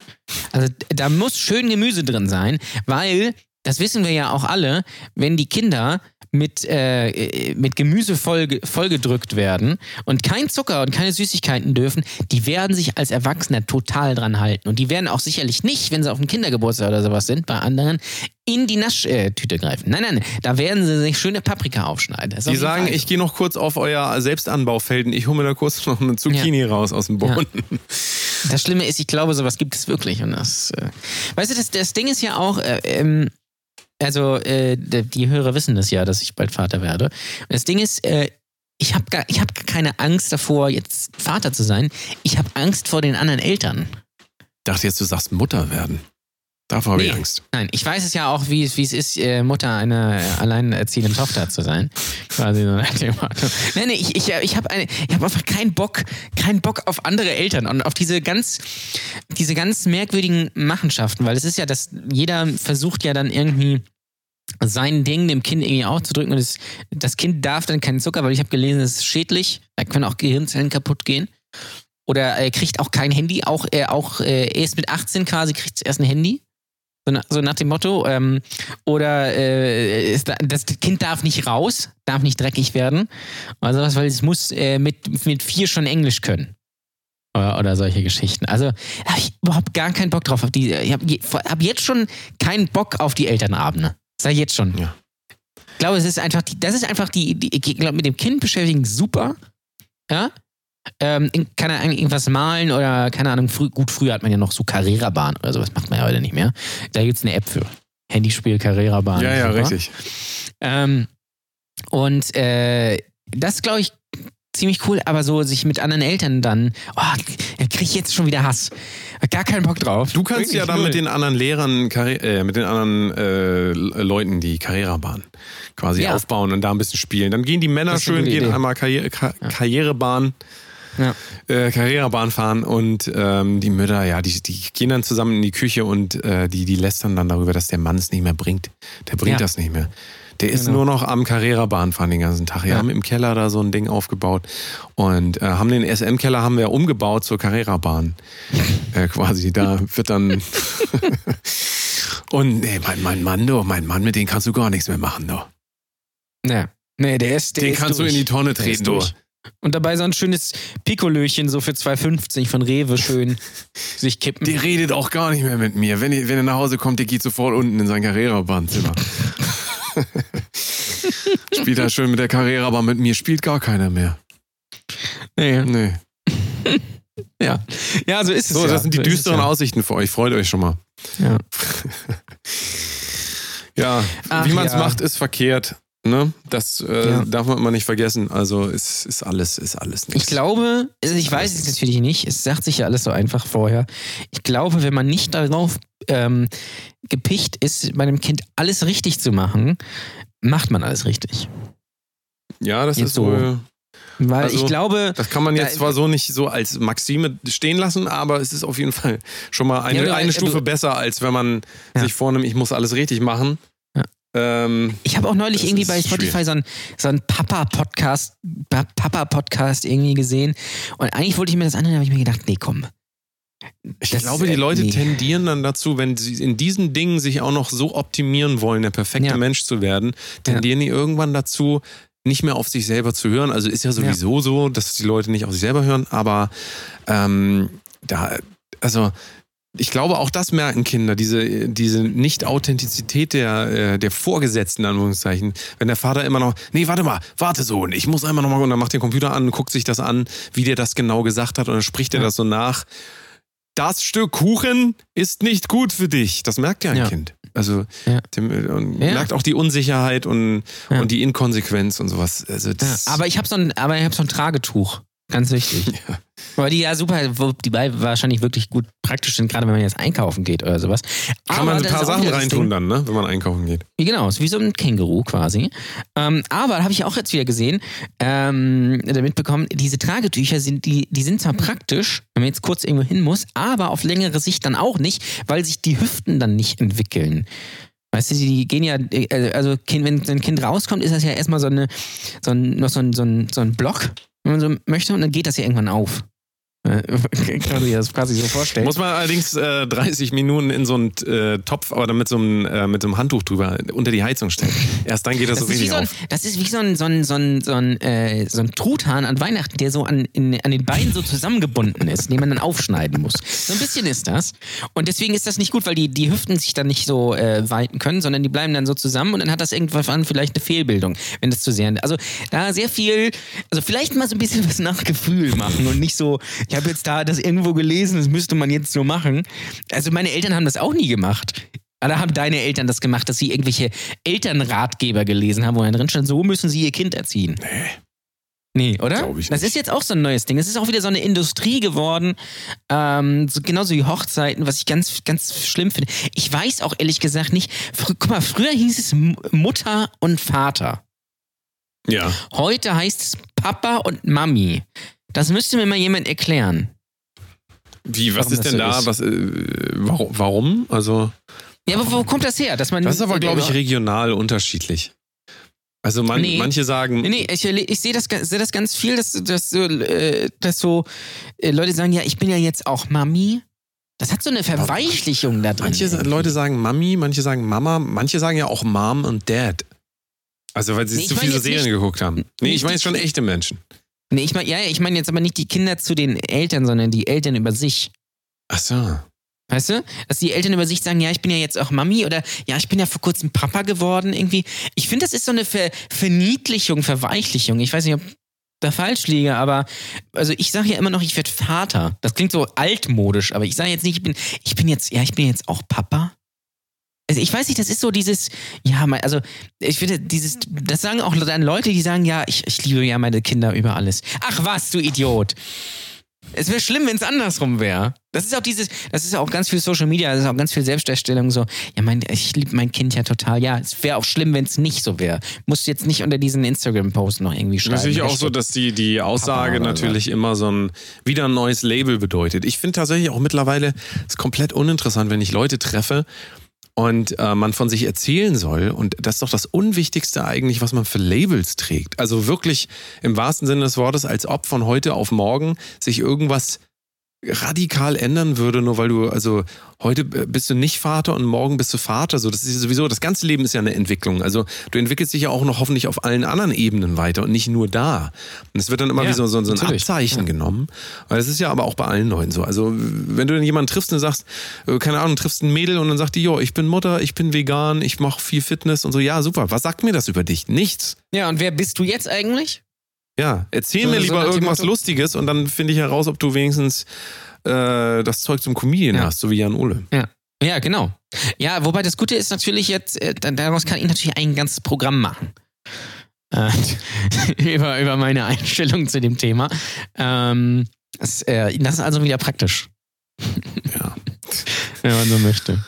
Also da muss schön Gemüse drin sein, weil das wissen wir ja auch alle, wenn die Kinder mit, äh, mit Gemüse voll, vollgedrückt werden und kein Zucker und keine Süßigkeiten dürfen, die werden sich als Erwachsene total dran halten. Und die werden auch sicherlich nicht, wenn sie auf dem Kindergeburtstag oder sowas sind, bei anderen, in die Naschtüte greifen. Nein, nein, da werden sie sich schöne Paprika aufschneiden. Auf Die sagen, Fall ich gehe noch kurz auf euer Selbstanbaufelden. Ich hole mir da kurz noch eine Zucchini raus aus dem Boden. Das Schlimme ist, ich glaube, sowas gibt es wirklich. Und das, äh, weißt du, das, das Ding ist ja auch, äh, ähm, also äh, die Hörer wissen das ja, dass ich bald Vater werde. Und das Ding ist, äh, ich habe ich hab keine Angst davor, jetzt Vater zu sein. Ich habe Angst vor den anderen Eltern. dachte jetzt, du sagst Mutter werden. Davor habe ich Nee. Angst. Nein, ich weiß es ja auch, wie, es- wie es ist, äh, Mutter einer äh, alleinerziehenden Tochter zu sein. Quasi so nach dem Motto. Nein, nee, ich, ich, ich habe hab einfach keinen Bock, keinen Bock auf andere Eltern und auf diese ganz, diese ganz merkwürdigen Machenschaften, weil es ist ja, dass jeder versucht ja dann irgendwie sein Ding dem Kind irgendwie aufzudrücken und es, das Kind darf dann keinen Zucker, weil ich habe gelesen, es ist schädlich, da können auch Gehirnzellen kaputt gehen. Oder er kriegt auch kein Handy, auch, äh, auch äh, erst mit 18 quasi kriegt es erst ein Handy. So, na, so nach dem Motto. Ähm, oder äh, da- das Kind darf nicht raus, darf nicht dreckig werden. Oder sowas, weil es muss äh, mit, mit vier schon Englisch können. Oder, oder solche Geschichten. Also habe ich überhaupt gar keinen Bock drauf. Auf die, ich habe hab jetzt schon keinen Bock auf die Elternabende. Sei jetzt schon. Ja. Ich glaube, es ist einfach die, das ist einfach die, die ich glaube, mit dem Kind beschäftigen super. Ja. Ähm, kann er eigentlich irgendwas malen oder keine Ahnung, früh, gut, früher hat man ja noch so Carrera-Bahn oder sowas, macht man ja heute nicht mehr. Da gibt es eine App für. Handyspiel, Carrera-Bahn. Ja, ja, super. richtig. Ähm, und äh, das glaube ich ziemlich cool, aber so sich mit anderen Eltern dann, oh, da kriege ich jetzt schon wieder Hass. Gar keinen Bock drauf. Du kannst ja Wirklich dann null. mit den anderen Lehrern, äh, mit den anderen äh, Leuten die Karrierebahn quasi Ja. aufbauen und da ein bisschen spielen. Dann gehen die Männer schön, gehen Idee. einmal Karriere, Ka Karrierebahn, Ja. äh, Karrierebahn fahren und ähm, die Mütter, ja, die, die gehen dann zusammen in die Küche und äh, die, die lästern dann darüber, dass der Mann es nicht mehr bringt. Der bringt Ja. das nicht mehr. Der ist Genau. nur noch am Karrierebahn fahren den ganzen Tag. Wir Ja. haben im Keller da so ein Ding aufgebaut und äh, haben den SM-Keller haben wir umgebaut zur Karrierebahn. äh, quasi, da wird dann und nee, mein, mein Mann, du, mein Mann, mit dem kannst du gar nichts mehr machen, du. Nee. Nee, der ist der Den ist kannst durch. du in die Tonne treten, du. Und dabei so ein schönes Pikolöchen so für 2,50 von Rewe schön sich kippen. Der redet auch gar nicht mehr mit mir. Wenn, er- wenn er nach Hause kommt, der geht sofort unten in sein Karrierebahnzimmer. Spielt er schön mit der Karrierebahn mit mir, spielt gar keiner mehr. nee. Nee. Ja. ja, so ist es So, ja. das sind die So düsteren ja. Aussichten für euch. Freut euch schon mal. Ja. Ja, Ach wie man es ja. macht, ist verkehrt. Ne? Das äh, Ja. darf man immer nicht vergessen. Also ist, ist alles, ist alles nichts. Ich glaube, also ich weiß es natürlich nicht, es sagt sich ja alles so einfach vorher. Ich glaube, wenn man nicht darauf ähm, gepicht ist, bei einem Kind alles richtig zu machen, macht man alles richtig. Ja, das Jetzt ist so. wohl. Weil Also, ich glaube, Das kann man jetzt Da- zwar so nicht so als Maxime stehen lassen, aber es ist auf jeden Fall schon mal eine, Ja, du- eine du- Stufe besser, als wenn man Ja. sich vornimmt, ich muss alles richtig machen. Ja. Ähm, ich habe auch neulich irgendwie bei Spotify so einen so einen Papa-Podcast, Papa-Podcast irgendwie gesehen. Und eigentlich wollte ich mir das anhören, aber ich mir gedacht, nee, komm. ich Das- glaube, die Leute nee. tendieren dann dazu, wenn sie in diesen Dingen sich auch noch so optimieren wollen, der perfekte Ja. Mensch zu werden, tendieren die irgendwann dazu, nicht mehr auf sich selber zu hören. Also ist ja sowieso so, dass die Leute nicht auf sich selber hören, aber ähm, da, also ich glaube, auch das merken Kinder, diese, diese Nicht-Authentizität der, äh, der Vorgesetzten, in Anführungszeichen. Wenn der Vater immer noch, nee, warte mal, warte so, und ich muss einmal nochmal, und dann macht den Computer an, guckt sich das an, wie der das genau gesagt hat, und dann spricht er Ja. das so nach. Das Stück Kuchen ist nicht gut für dich. Das merkt ja ein Ja. Kind. Also Ja. dem, und Ja. merkt auch die Unsicherheit und, Ja. und die Inkonsequenz und sowas. Also aber ich habe so ein, aber ich habe so ein Tragetuch. Ganz wichtig. Weil die ja super, die wahrscheinlich wirklich gut praktisch sind, gerade wenn man jetzt einkaufen geht oder sowas. kann Aber man ein paar Sachen reintun dann, ne? wenn man einkaufen geht. Genau, ist wie so ein Känguru quasi. Ähm, aber habe ich auch jetzt wieder gesehen, ähm, damit bekommen, diese Tragetücher sind, die, die sind zwar praktisch, wenn man jetzt kurz irgendwo hin muss, aber auf längere Sicht dann auch nicht, weil sich die Hüften dann nicht entwickeln. Weißt du, die gehen ja, äh, also kind, wenn ein Kind rauskommt, ist das ja erstmal so, eine, so ein, noch so ein, so, ein, so ein Block, wenn man so möchte, und dann geht das ja irgendwann auf. Äh, Kann man sich das quasi so vorstellen. Muss man allerdings äh, 30 Minuten in so einen äh, Topf, aber dann mit so, einem, äh, mit so einem Handtuch drüber unter die Heizung stellen. Erst dann geht das, Das so ist, wie richtig so ein, auf. das ist wie so ein, so ein, so ein, so ein, äh, so ein Truthahn an Weihnachten, der so an, in, an den Beinen so zusammengebunden ist, den man dann aufschneiden muss. So ein bisschen ist das. Und deswegen ist das nicht gut, weil die, die Hüften sich dann nicht so äh, weiten können, sondern die bleiben dann so zusammen und dann hat das irgendwann vielleicht eine Fehlbildung, wenn das zu sehr. Also da sehr viel, also vielleicht mal so ein bisschen was nach Gefühl machen und nicht so, ich habe jetzt da das irgendwo gelesen, das müsste man jetzt so machen. Also meine Eltern haben das auch nie gemacht. Oder haben deine Eltern das gemacht, dass sie irgendwelche Elternratgeber gelesen haben, wo dann drin stand, so müssen sie ihr Kind erziehen? Nee. Nee, oder? Glaub ich das nicht. ist jetzt auch so ein neues Ding. Es ist auch wieder so eine Industrie geworden. Ähm, so, genauso wie Hochzeiten, was ich ganz, ganz schlimm finde. Ich weiß auch ehrlich gesagt nicht. Guck mal, früher hieß es Mutter und Vater. Ja. Heute heißt es Papa und Mami. Das müsste mir mal jemand erklären. Wie, was Warum ist denn so da? ist. Was, äh, warum, warum? Also, Ja, aber wo kommt das her? Dass man das ist aber, glaube ich, Nee, regional unterschiedlich. Also man, Nee. manche sagen, nee, ich, erle- ich sehe das, sehe das ganz viel, dass, dass, so, äh, dass so äh, Leute sagen, ja, ich bin ja jetzt auch Mami. Das hat so eine Verweichlichung da drin. manche sa- Leute sagen Mami, manche sagen Mama, manche sagen ja auch Mom und Dad. Also weil sie Nee, ich zu viele Serien nicht- geguckt haben. Nee, ich meine jetzt schon echte Menschen. Nee, ich meine, ja, ich meine jetzt aber nicht die Kinder zu den Eltern, sondern die Eltern über sich. Ach so. Weißt du? Dass die Eltern über sich sagen, ja, ich bin ja jetzt auch Mami oder ja, ich bin ja vor kurzem Papa geworden irgendwie. Ich finde, das ist so eine Ver Verniedlichung, Verweichlichung. Ich weiß nicht, ob da falsch liege, aber also ich sage ja immer noch, ich werde Vater. Das klingt so altmodisch, aber ich sage jetzt nicht, ich bin, ich bin jetzt, ja, ich bin jetzt auch Papa. Also ich weiß nicht, das ist so dieses, ja, mein- also ich finde, dieses, das sagen auch dann Leute, die sagen, ja, ich, ich liebe ja meine Kinder über alles. Ach was, du Idiot. Es wäre schlimm, wenn es andersrum wäre. Das ist auch dieses, das ist auch ganz viel Social Media, das ist auch ganz viel Selbstdarstellung so. Ja, mein, ich liebe mein Kind ja total. Ja, es wäre auch schlimm, wenn es nicht so wäre. Musst jetzt nicht unter diesen Instagram-Post noch irgendwie schreiben. Natürlich auch so, dass die, die Aussage natürlich immer so ein wieder ein neues Label bedeutet. Ich finde tatsächlich auch mittlerweile ist komplett uninteressant, wenn ich Leute treffe und äh, man von sich erzählen soll. Und das ist doch das Unwichtigste eigentlich, was man für Labels trägt. Also wirklich im wahrsten Sinne des Wortes, als ob von heute auf morgen sich irgendwas radikal ändern würde, nur weil du, also heute bist du nicht Vater und morgen bist du Vater. So, das ist sowieso, das ganze Leben ist ja eine Entwicklung. Also du entwickelst dich ja auch noch hoffentlich auf allen anderen Ebenen weiter und nicht nur da. Und es wird dann immer Ja, wie so, so, so ein. Abzeichen genommen. Weil es ist ja aber auch bei allen Leuten so. Also wenn du dann jemanden triffst und sagst, äh, keine Ahnung, triffst ein Mädel und dann sagt die, jo, ich bin Mutter, ich bin vegan, ich mache viel Fitness und so, ja, super. Was sagt mir das über dich? Nichts. Ja, und wer bist du jetzt eigentlich? Ja, erzähl So- mir so lieber dem irgendwas Motto- Lustiges und dann finde ich heraus, ob du wenigstens äh, das Zeug zum Comedian Ja. hast, so wie Jan Ole. Ja, genau. Ja, wobei das Gute ist natürlich jetzt, äh, da- daraus kann ich natürlich ein ganzes Programm machen. Äh, über, über meine Einstellung zu dem Thema. Ähm, das, äh, das ist also wieder praktisch. Ja. Wenn man so möchte.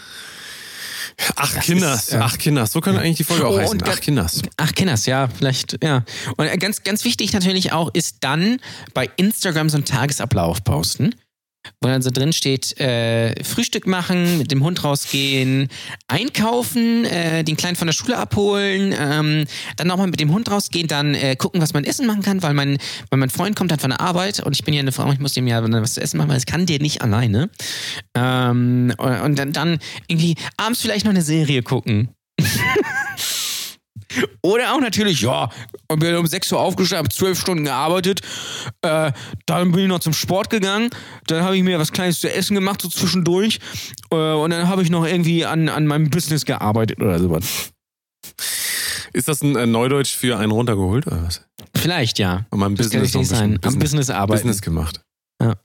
Ach, Das Kinders, ist, ja. ach, Kinders, so kann eigentlich die Folge auch Oh, heißen. und Ach, Kinders. Ach, Kinders, ja, vielleicht, ja. Und äh, ganz, ganz wichtig natürlich auch ist dann bei Instagram so einen Tagesablauf posten, wo dann so drin steht, äh, Frühstück machen, mit dem Hund rausgehen, einkaufen, äh, den Kleinen von der Schule abholen, ähm, dann nochmal mit dem Hund rausgehen, dann äh, gucken, was man essen machen kann, weil mein, weil mein Freund kommt dann von der Arbeit und ich bin ja eine Frau, ich muss dem ja was zu essen machen, weil das kann der nicht alleine. Ähm, und und dann, dann irgendwie abends vielleicht noch eine Serie gucken. Oder auch natürlich, ja, ich bin um 6 Uhr aufgestanden, habe 12 Stunden gearbeitet, äh, dann bin ich noch zum Sport gegangen, dann habe ich mir was Kleines zu essen gemacht, so zwischendurch, äh, und dann habe ich noch irgendwie an, an meinem Business gearbeitet oder sowas. Ist das ein äh, Neudeutsch für einen runtergeholt oder was? Vielleicht, ja. Und mein Das kann Business ich nicht sein. Am Business arbeiten. Business gemacht. Ja.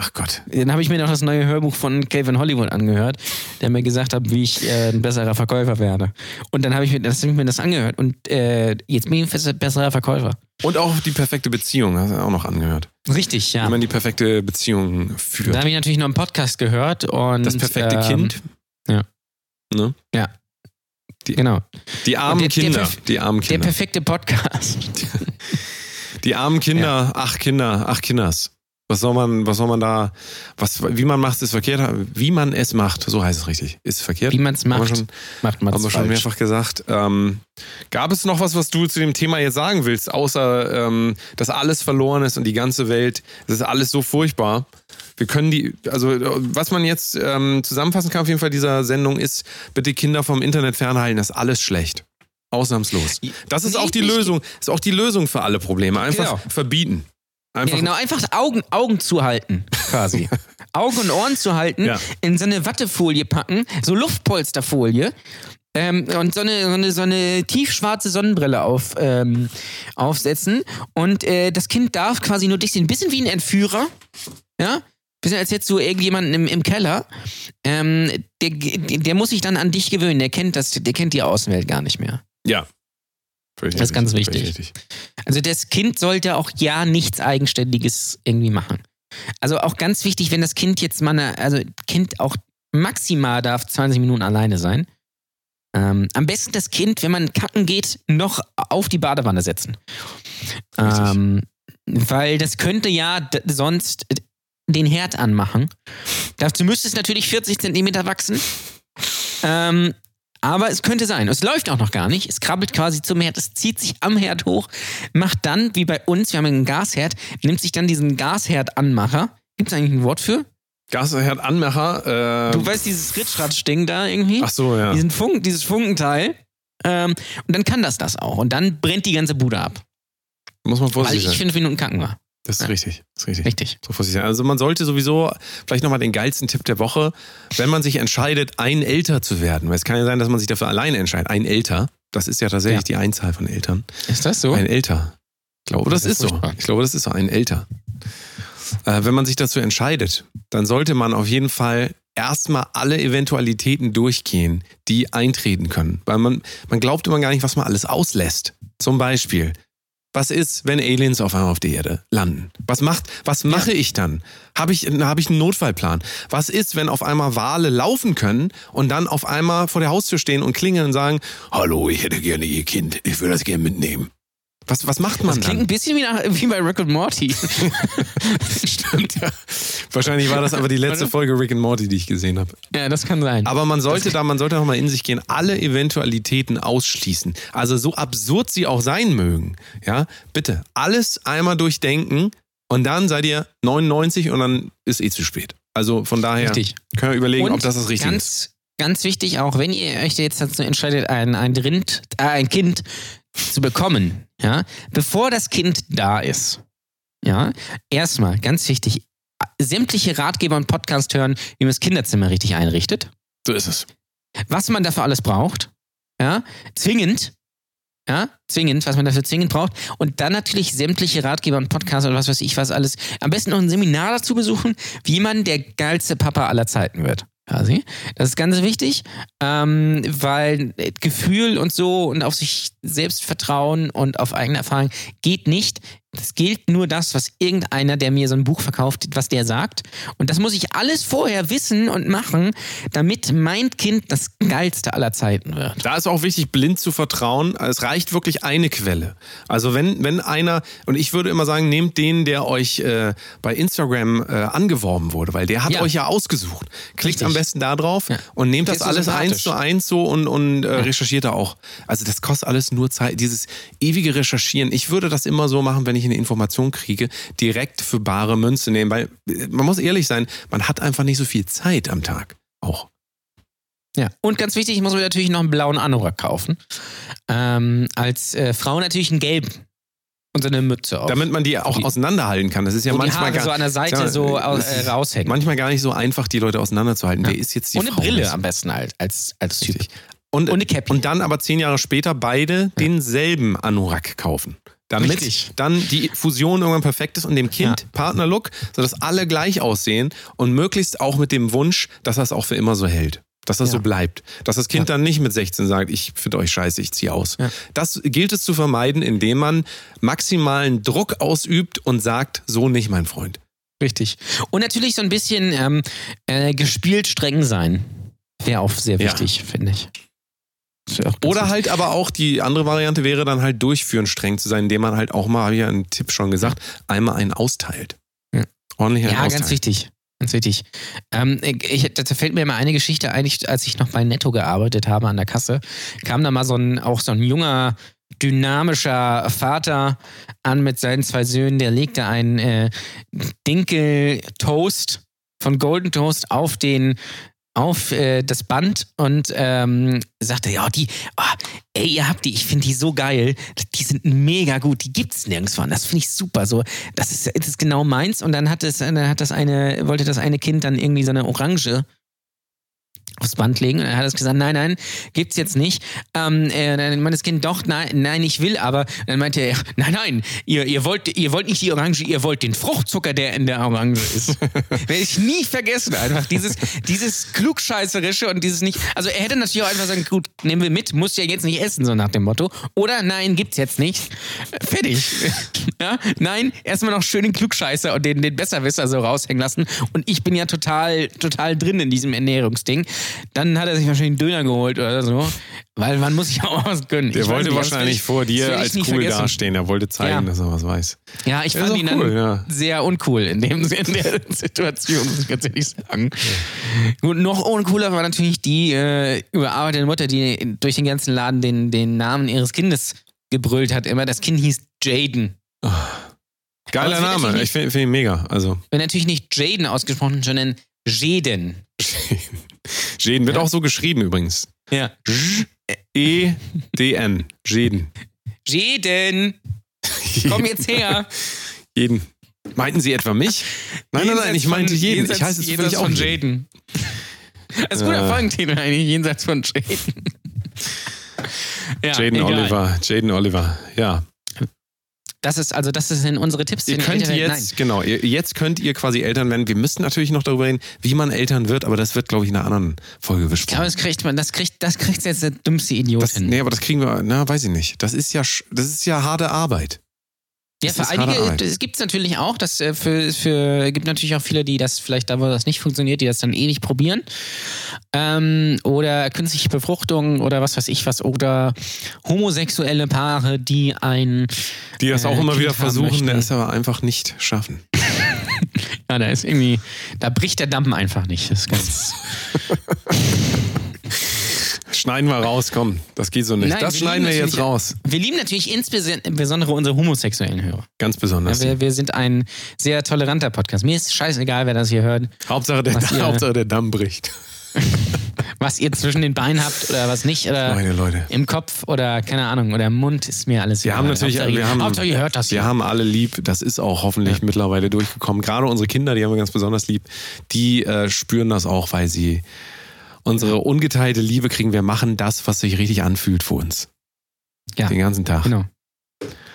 Ach Gott. Dann habe ich mir noch das neue Hörbuch von Calvin Hollywood angehört, der mir gesagt hat, wie ich äh, ein besserer Verkäufer werde. Und dann habe ich, mir- das hab ich mir das angehört und äh, jetzt bin ich ein besserer Verkäufer. Und auch die perfekte Beziehung, hast du auch noch angehört. Richtig, ja. Wie man die perfekte Beziehung führt. Da habe ich natürlich noch einen Podcast gehört und das perfekte ähm, Kind. ja. Ne? Genau. Die armen der- der Kinder. perf- die armen Der Kinder. perfekte Podcast. Die armen Kinder. Ach Kinder. Ach Kinders. Was soll man, was soll man da, was, wie man macht, ist verkehrt. Wie man es macht, so heißt es richtig, ist verkehrt. Wie man es macht, schon, macht man haben wir es schon falsch. mehrfach gesagt. Ähm, gab es noch was, was du zu dem Thema jetzt sagen willst, außer, ähm, dass alles verloren ist und die ganze Welt, das ist alles so furchtbar. Wir können die, also was man jetzt ähm, zusammenfassen kann auf jeden Fall dieser Sendung ist, bitte Kinder vom Internet fernhalten, das ist alles schlecht. Ausnahmslos. Das ist auch die Lösung, ist auch die Lösung für alle Probleme. Einfach Genau. verbieten. Einfach Ja, genau, einfach Augen, Augen zuhalten, quasi. Augen und Ohren zu halten, Ja. in so eine Wattefolie packen, so Luftpolsterfolie ähm, und so eine, so, eine, so eine tiefschwarze Sonnenbrille auf, ähm, aufsetzen. Und äh, das Kind darf quasi nur dich sehen, ein bisschen wie ein Entführer. Ja? Bisschen als hättest du irgendjemanden im, im Keller. Ähm, der, der muss sich dann an dich gewöhnen. Der kennt, das, der kennt die Außenwelt gar nicht mehr. Ja. Völlig Das ist ganz wichtig. richtig. Also das Kind sollte auch ja nichts Eigenständiges irgendwie machen. Also auch ganz wichtig, wenn das Kind jetzt mal, eine, also Kind auch maximal darf 20 Minuten alleine sein. Ähm, am besten das Kind, wenn man kacken geht, noch auf die Badewanne setzen. Ähm, weil das könnte ja sonst den Herd anmachen. Dazu müsste es natürlich 40 Zentimeter wachsen. Ähm, aber es könnte sein. Es läuft auch noch gar nicht. Es krabbelt quasi zum Herd. Es zieht sich am Herd hoch, macht dann, wie bei uns, wir haben einen Gasherd, nimmt sich dann diesen Gasherdanmacher. Gibt es eigentlich ein Wort für? Gasherd Anmacher. Äh, Du weißt dieses Ritschratsch-Ding da irgendwie? ach so, ja. Diesen Funk, dieses Funkenteil. Ähm, und dann kann das das auch. Und dann brennt die ganze Bude ab. Muss man Weil vorsichtig ich sein. fünf Minuten kacken war. Das ist Ja. richtig. Das ist richtig. Richtig. So vorsichtig sein. Also man sollte sowieso vielleicht nochmal den geilsten Tipp der Woche, wenn man sich entscheidet, ein älter zu werden. Weil es kann ja sein, dass man sich dafür alleine entscheidet. Ein älter. Das ist ja tatsächlich Ja. die Einzahl von Eltern. Ist das so? Ein älter. Ich glaube, das, Das ist ist so. Ich glaube, das ist so. Ein älter. Äh, wenn man sich dazu entscheidet, dann sollte man auf jeden Fall erstmal alle Eventualitäten durchgehen, die eintreten können. Weil man, man glaubt immer gar nicht, was man alles auslässt. Zum Beispiel, was ist, wenn Aliens auf einmal auf der Erde landen? Was macht, was mache ich dann? Habe ich, habe ich einen Notfallplan? Was ist, wenn auf einmal Wale laufen können und dann auf einmal vor der Haustür stehen und klingeln und sagen, hallo, ich hätte gerne Ihr Kind, ich würde das gerne mitnehmen. Was, was macht man Das klingt dann? ein bisschen wie, nach, wie bei Rick und Morty. Stimmt, ja. Wahrscheinlich war das aber die letzte Oder? Folge Rick and Morty, die ich gesehen habe. ja, das kann sein. Aber man sollte da, man sollte noch mal in sich gehen, alle Eventualitäten ausschließen. Also so absurd sie auch sein mögen. Ja, bitte alles einmal durchdenken und dann seid ihr 99 und dann ist eh zu spät. Also von daher Richtig. können wir überlegen, Und ob das das Richtige ist. ganz, ganz wichtig auch, wenn ihr euch jetzt dazu entscheidet, ein, ein, Rind, äh, ein Kind zu bekommen, ja, bevor das Kind da ist, ja, erstmal ganz wichtig, sämtliche Ratgeber und Podcast hören, wie man das Kinderzimmer richtig einrichtet, So ist es. was man dafür alles braucht, ja, zwingend, ja, zwingend, was man dafür zwingend braucht. Und dann natürlich sämtliche Ratgeber und Podcasts oder was weiß ich was alles. Am besten noch ein Seminar dazu besuchen, wie man der geilste Papa aller Zeiten wird. Quasi. Das ist ganz wichtig, ähm, weil Gefühl und so und auf sich selbst vertrauen und auf eigene Erfahrung geht nicht. Es gilt nur das, was irgendeiner, der mir so ein Buch verkauft, was der sagt. Und das muss ich alles vorher wissen und machen, damit mein Kind das geilste aller Zeiten wird. Da ist auch wichtig, blind zu vertrauen. Es reicht wirklich eine Quelle. Also wenn, wenn einer, und ich würde immer sagen, nehmt den, der euch äh, bei Instagram äh, angeworben wurde, weil der hat Ja. euch ja ausgesucht. Klickt Richtig. am besten da drauf Ja. und nehmt das so alles eins zu eins so und, und äh, recherchiert da auch. Also das kostet alles nur Zeit. Dieses ewige Recherchieren. Ich würde das immer so machen, wenn ich eine Information kriege, direkt für bare Münze nehmen, weil äh, man muss ehrlich sein, man hat einfach nicht so viel Zeit am Tag. Auch. Ja. Und ganz wichtig, ich muss mir natürlich noch einen blauen Anorak kaufen. Ähm, als äh, Frau natürlich einen gelben. Und so eine Mütze auf. Damit man die auch Die- auseinanderhalten kann. Das ist ja manchmal gar, so an der Seite Ja, so äh, ist raushängen. manchmal gar nicht so einfach, die Leute auseinanderzuhalten. Ja. Wer ist jetzt die Und eine Frau? Brille am besten halt, als, als Typ. Und, Und eine Cappy. und dann aber zehn Jahre später beide denselben Anorak kaufen. Damit Richtig. dann die Fusion irgendwann perfekt ist und dem Kind Ja. Partnerlook, sodass alle gleich aussehen und möglichst auch mit dem Wunsch, dass das auch für immer so hält. Dass das Ja. so bleibt. Dass das Kind dann nicht mit 16 sagt, ich finde euch scheiße, ich ziehe aus. Ja. Das gilt es zu vermeiden, indem man maximalen Druck ausübt und sagt, so nicht, mein Freund. Richtig. Und natürlich so ein bisschen ähm, äh, gespielt streng sein. Wäre auch sehr Ja. wichtig, finde ich. Das wär auch ganz Oder halt aber auch die andere Variante wäre dann halt durchführen streng zu sein, indem man halt auch mal, habe ich ja einen Tipp schon gesagt, einmal einen austeilt. Ja. Ordentlich Ja, austeilen. ganz wichtig. Ganz wichtig. Ähm, ich, da fällt mir immer eine Geschichte ein, ich- als ich noch bei Netto gearbeitet habe an der Kasse, kam da mal so ein, auch so ein junger, dynamischer Vater an mit seinen zwei Söhnen, der legte einen äh, Dinkel-Toast von Golden Toast auf den auf äh, das Band und ähm, sagte, ja, die, ah, ey, ihr habt die, ich finde die so geil, die sind mega gut, die gibt's nirgendwo. Und das finde ich super. So, das ist, das ist genau meins. Und dann hat es, dann hat das eine, wollte das eine Kind dann irgendwie so eine Orange aufs Band legen und er hat es gesagt, nein, nein, gibt's jetzt nicht. Ähm, äh, dann meinte das Kind, doch, nein, nein, ich will, aber Und dann meinte er, nein, nein, ihr, ihr, wollt, ihr wollt nicht die Orange, ihr wollt den Fruchtzucker, der in der Orange ist. Werde ich nie vergessen, einfach dieses, dieses klugscheißerische und dieses nicht, also er hätte natürlich auch einfach sagen, gut, nehmen wir mit, muss ja jetzt nicht essen, so nach dem Motto. Oder nein, gibt's jetzt nicht. Fertig. ja, nein, erstmal noch schön den Klugscheißer und den, den Besserwisser so raushängen lassen. Und ich bin ja total, total drin in diesem Ernährungsding. Dann hat er sich wahrscheinlich einen Döner geholt oder so. Weil man muss sich auch was gönnen. Der Ich wollte nicht, das wahrscheinlich vor das dir als cool vergessen. dastehen. Er wollte zeigen, Ja. dass er was weiß. Ja, ich Ja, fand ihn cool, dann ja. sehr uncool in, dem, in der Situation, muss ich ganz ehrlich sagen. Gut, noch uncooler war natürlich die äh, überarbeitete Mutter, die durch den ganzen Laden den, den Namen ihres Kindes gebrüllt hat. Immer das Kind hieß Jaden. Geiler es wird Name. natürlich Ich finde find ihn mega. Also, Wird natürlich nicht Jaden ausgesprochen, sondern Jaden. Jeden wird auch so geschrieben übrigens. Ja. E-D-N. Jeden. Jaden, komm jetzt her. Jeden. Meinten Sie etwa mich? Nein, nein, nein, ich meinte jeden. Ich heiße es jenseits völlig auch von jeden. Jaden. Das ist ein guter Äh. Folgentitel eigentlich, jenseits von Jaden. Ja, Jaden. Oliver. Jaden Oliver. Ja. Das ist also, das sind unsere Tipps. Ihr könnt Eltern- jetzt, genau, ihr, jetzt könnt ihr quasi Eltern werden. Wir müssten natürlich noch darüber reden, wie man Eltern wird, aber das wird, glaube ich, in einer anderen Folge Ich glaube, besprochen. das kriegt man, das kriegt, das kriegt jetzt der dümmste Idiot Das, nee, aber das kriegen wir, na, weiß ich nicht. Das ist ja, das ist ja harte Arbeit. Ja, das für einige, es gibt es natürlich auch, das äh, für, für gibt natürlich auch viele, die das vielleicht da, wo das nicht funktioniert, die das dann ewig probieren. Ähm, oder künstliche Befruchtung oder was weiß ich was, oder homosexuelle Paare, die ein Die das Äh, auch immer Kind wieder versuchen, der es aber einfach nicht schaffen. Ja, da ist irgendwie, da bricht der Damm einfach nicht. Das ist ganz. Schneiden wir raus, komm. Das geht so nicht. Nein, das wir schneiden wir jetzt raus. Wir lieben natürlich insbesondere unsere homosexuellen Hörer. Ganz besonders. Ja, wir, wir sind ein sehr toleranter Podcast. Mir ist scheißegal, wer das hier hört, Hauptsache, der, ihr- Hauptsache der Damm bricht. was ihr zwischen den Beinen habt oder was nicht. Oder Meine Leute. im Kopf oder keine Ahnung, oder im Mund ist mir alles Wir haben egal. natürlich, Hauptsache, wir haben, Hauptsache, ihr hört das wir hier. haben alle lieb. Das ist auch hoffentlich mittlerweile durchgekommen. Gerade unsere Kinder, die haben wir ganz besonders lieb. Die äh, spüren das auch, weil sie unsere ungeteilte Liebe kriegen. Wir machen das, was sich richtig anfühlt für uns. Ja. Den ganzen Tag. Genau.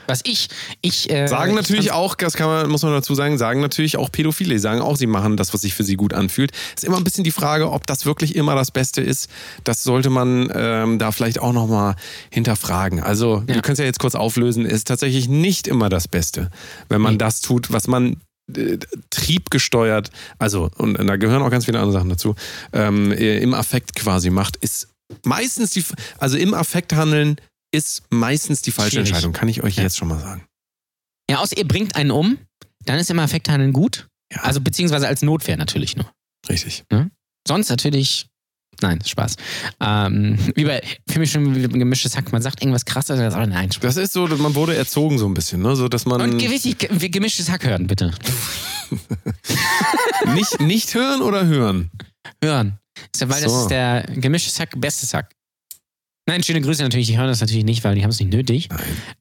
Was ich, ich äh, Sagen ich natürlich fand's- auch, das kann man, muss man dazu sagen, sagen natürlich auch Pädophile. Sagen auch, sie machen das, was sich für sie gut anfühlt. Ist immer ein bisschen die Frage, ob das wirklich immer das Beste ist. Das sollte man ähm, da vielleicht auch nochmal hinterfragen. Also, Ja. wir können es ja jetzt kurz auflösen, ist tatsächlich nicht immer das Beste, wenn man Nee. das tut, was man äh, triebgesteuert, also, und da gehören auch ganz viele andere Sachen dazu, ähm, äh, im Affekt quasi macht, ist meistens die, also im Affekt handeln ist meistens die falsche Schwierig. Entscheidung, kann ich euch Ja. jetzt schon mal sagen. Ja, außer ihr bringt einen um, dann ist immer Affekthandeln gut. Ja. Also beziehungsweise als Notwehr natürlich nur. Richtig. Sonst natürlich. Nein, Spaß. Ähm, wie bei, für mich schon wie ein gemischtes Hack. Man sagt irgendwas krasses, man, nein, Spaß. Das ist so, man wurde erzogen so ein bisschen, ne? So dass man Und gewichtig, ge- gemischtes Hack hören, bitte. nicht, nicht hören oder hören. Hören. Ist ja, weil das So. ist der gemischtes Hack, bestes Hack. Nein, schöne Grüße natürlich. Die hören das natürlich nicht, weil die haben es nicht nötig.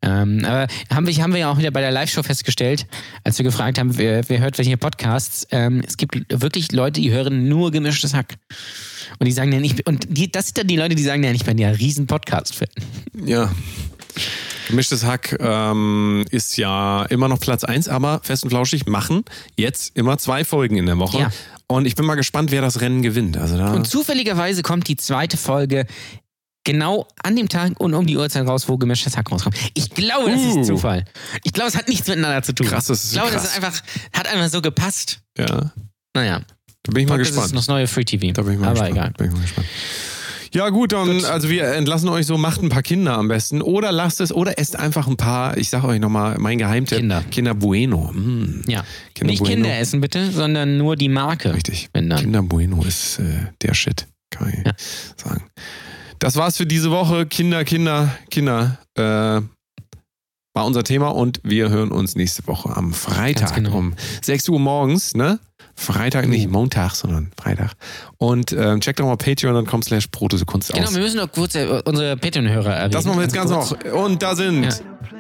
Ähm, aber haben wir, haben wir ja auch wieder bei der Live-Show festgestellt, als wir gefragt haben, wer, wer hört welche Podcasts. Ähm, es gibt wirklich Leute, die hören nur gemischtes Hack. Und die sagen ja nicht, und die, das sind dann die Leute, die sagen ja, ich bin ja riesen Podcast-Fan. Ja. Gemischtes Hack ähm, ist ja immer noch Platz 1, aber fest und flauschig machen jetzt immer zwei Folgen in der Woche. Ja. Und ich bin mal gespannt, wer das Rennen gewinnt. Also da, Und zufälligerweise kommt die zweite Folge genau an dem Tag und um die Uhrzeit raus, wo gemischtes Hack rauskommt. Ich glaube, das Uh. ist Zufall. Ich glaube, es hat nichts miteinander zu tun. Krass, das ist ich glaube, krass. das ist einfach, hat einfach so gepasst. ja, Naja, da bin ich mal das ist gespannt. noch das neue Free TV. Da bin ich mal Aber gespannt. egal. Bin ich mal gespannt. Ja, gut, dann, also wir entlassen euch so, macht ein paar Kinder am besten. Oder lasst es, oder esst einfach ein paar, ich sag euch nochmal, mein Geheimtipp. Kinder. Kinder Bueno. Mm. Ja. Kinder Nicht Bueno. Kinder essen bitte, sondern nur die Marke. Richtig. Kinder Bueno ist äh, der Shit, kann ich sagen. Das war's für diese Woche. Kinder, Kinder, Kinder. Äh, war unser Thema und wir hören uns nächste Woche am Freitag genau. um 6 Uhr morgens, ne? Freitag, nicht Uh. Montag, sondern Freitag. Und ähm, checkt doch mal patreon.com slash Kunst Genau, aus. wir müssen noch kurz äh, unsere Patreon-Hörer erwähnen. Das machen wir jetzt ganz noch. Und da sind, Ja.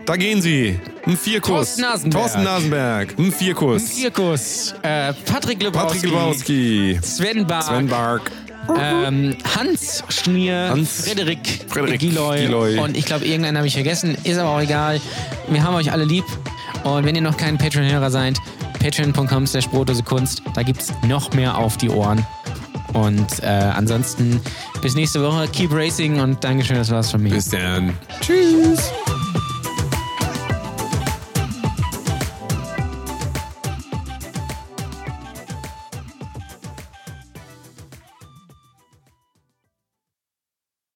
da gehen sie. Ein Vierkuss. Thorsten Nasenberg. Thorsten Nasenberg. Ein Vierkuss. Vierkuss. Äh, Patrick Lebowski. Patrick Lebowski. Sven Bark. Sven Bark. Ähm, Hans Schmier, Hans- Frederik, Frederik Giloy, Giloy. und ich glaube, irgendeinen habe ich vergessen. Ist aber auch egal. Wir haben euch alle lieb. Und wenn ihr noch kein Patreon-Hörer seid, patreon.com slash Kunst. Da gibt es noch mehr auf die Ohren. Und äh, ansonsten bis nächste Woche. Keep racing und Dankeschön, das war's von mir. Bis dann. Tschüss.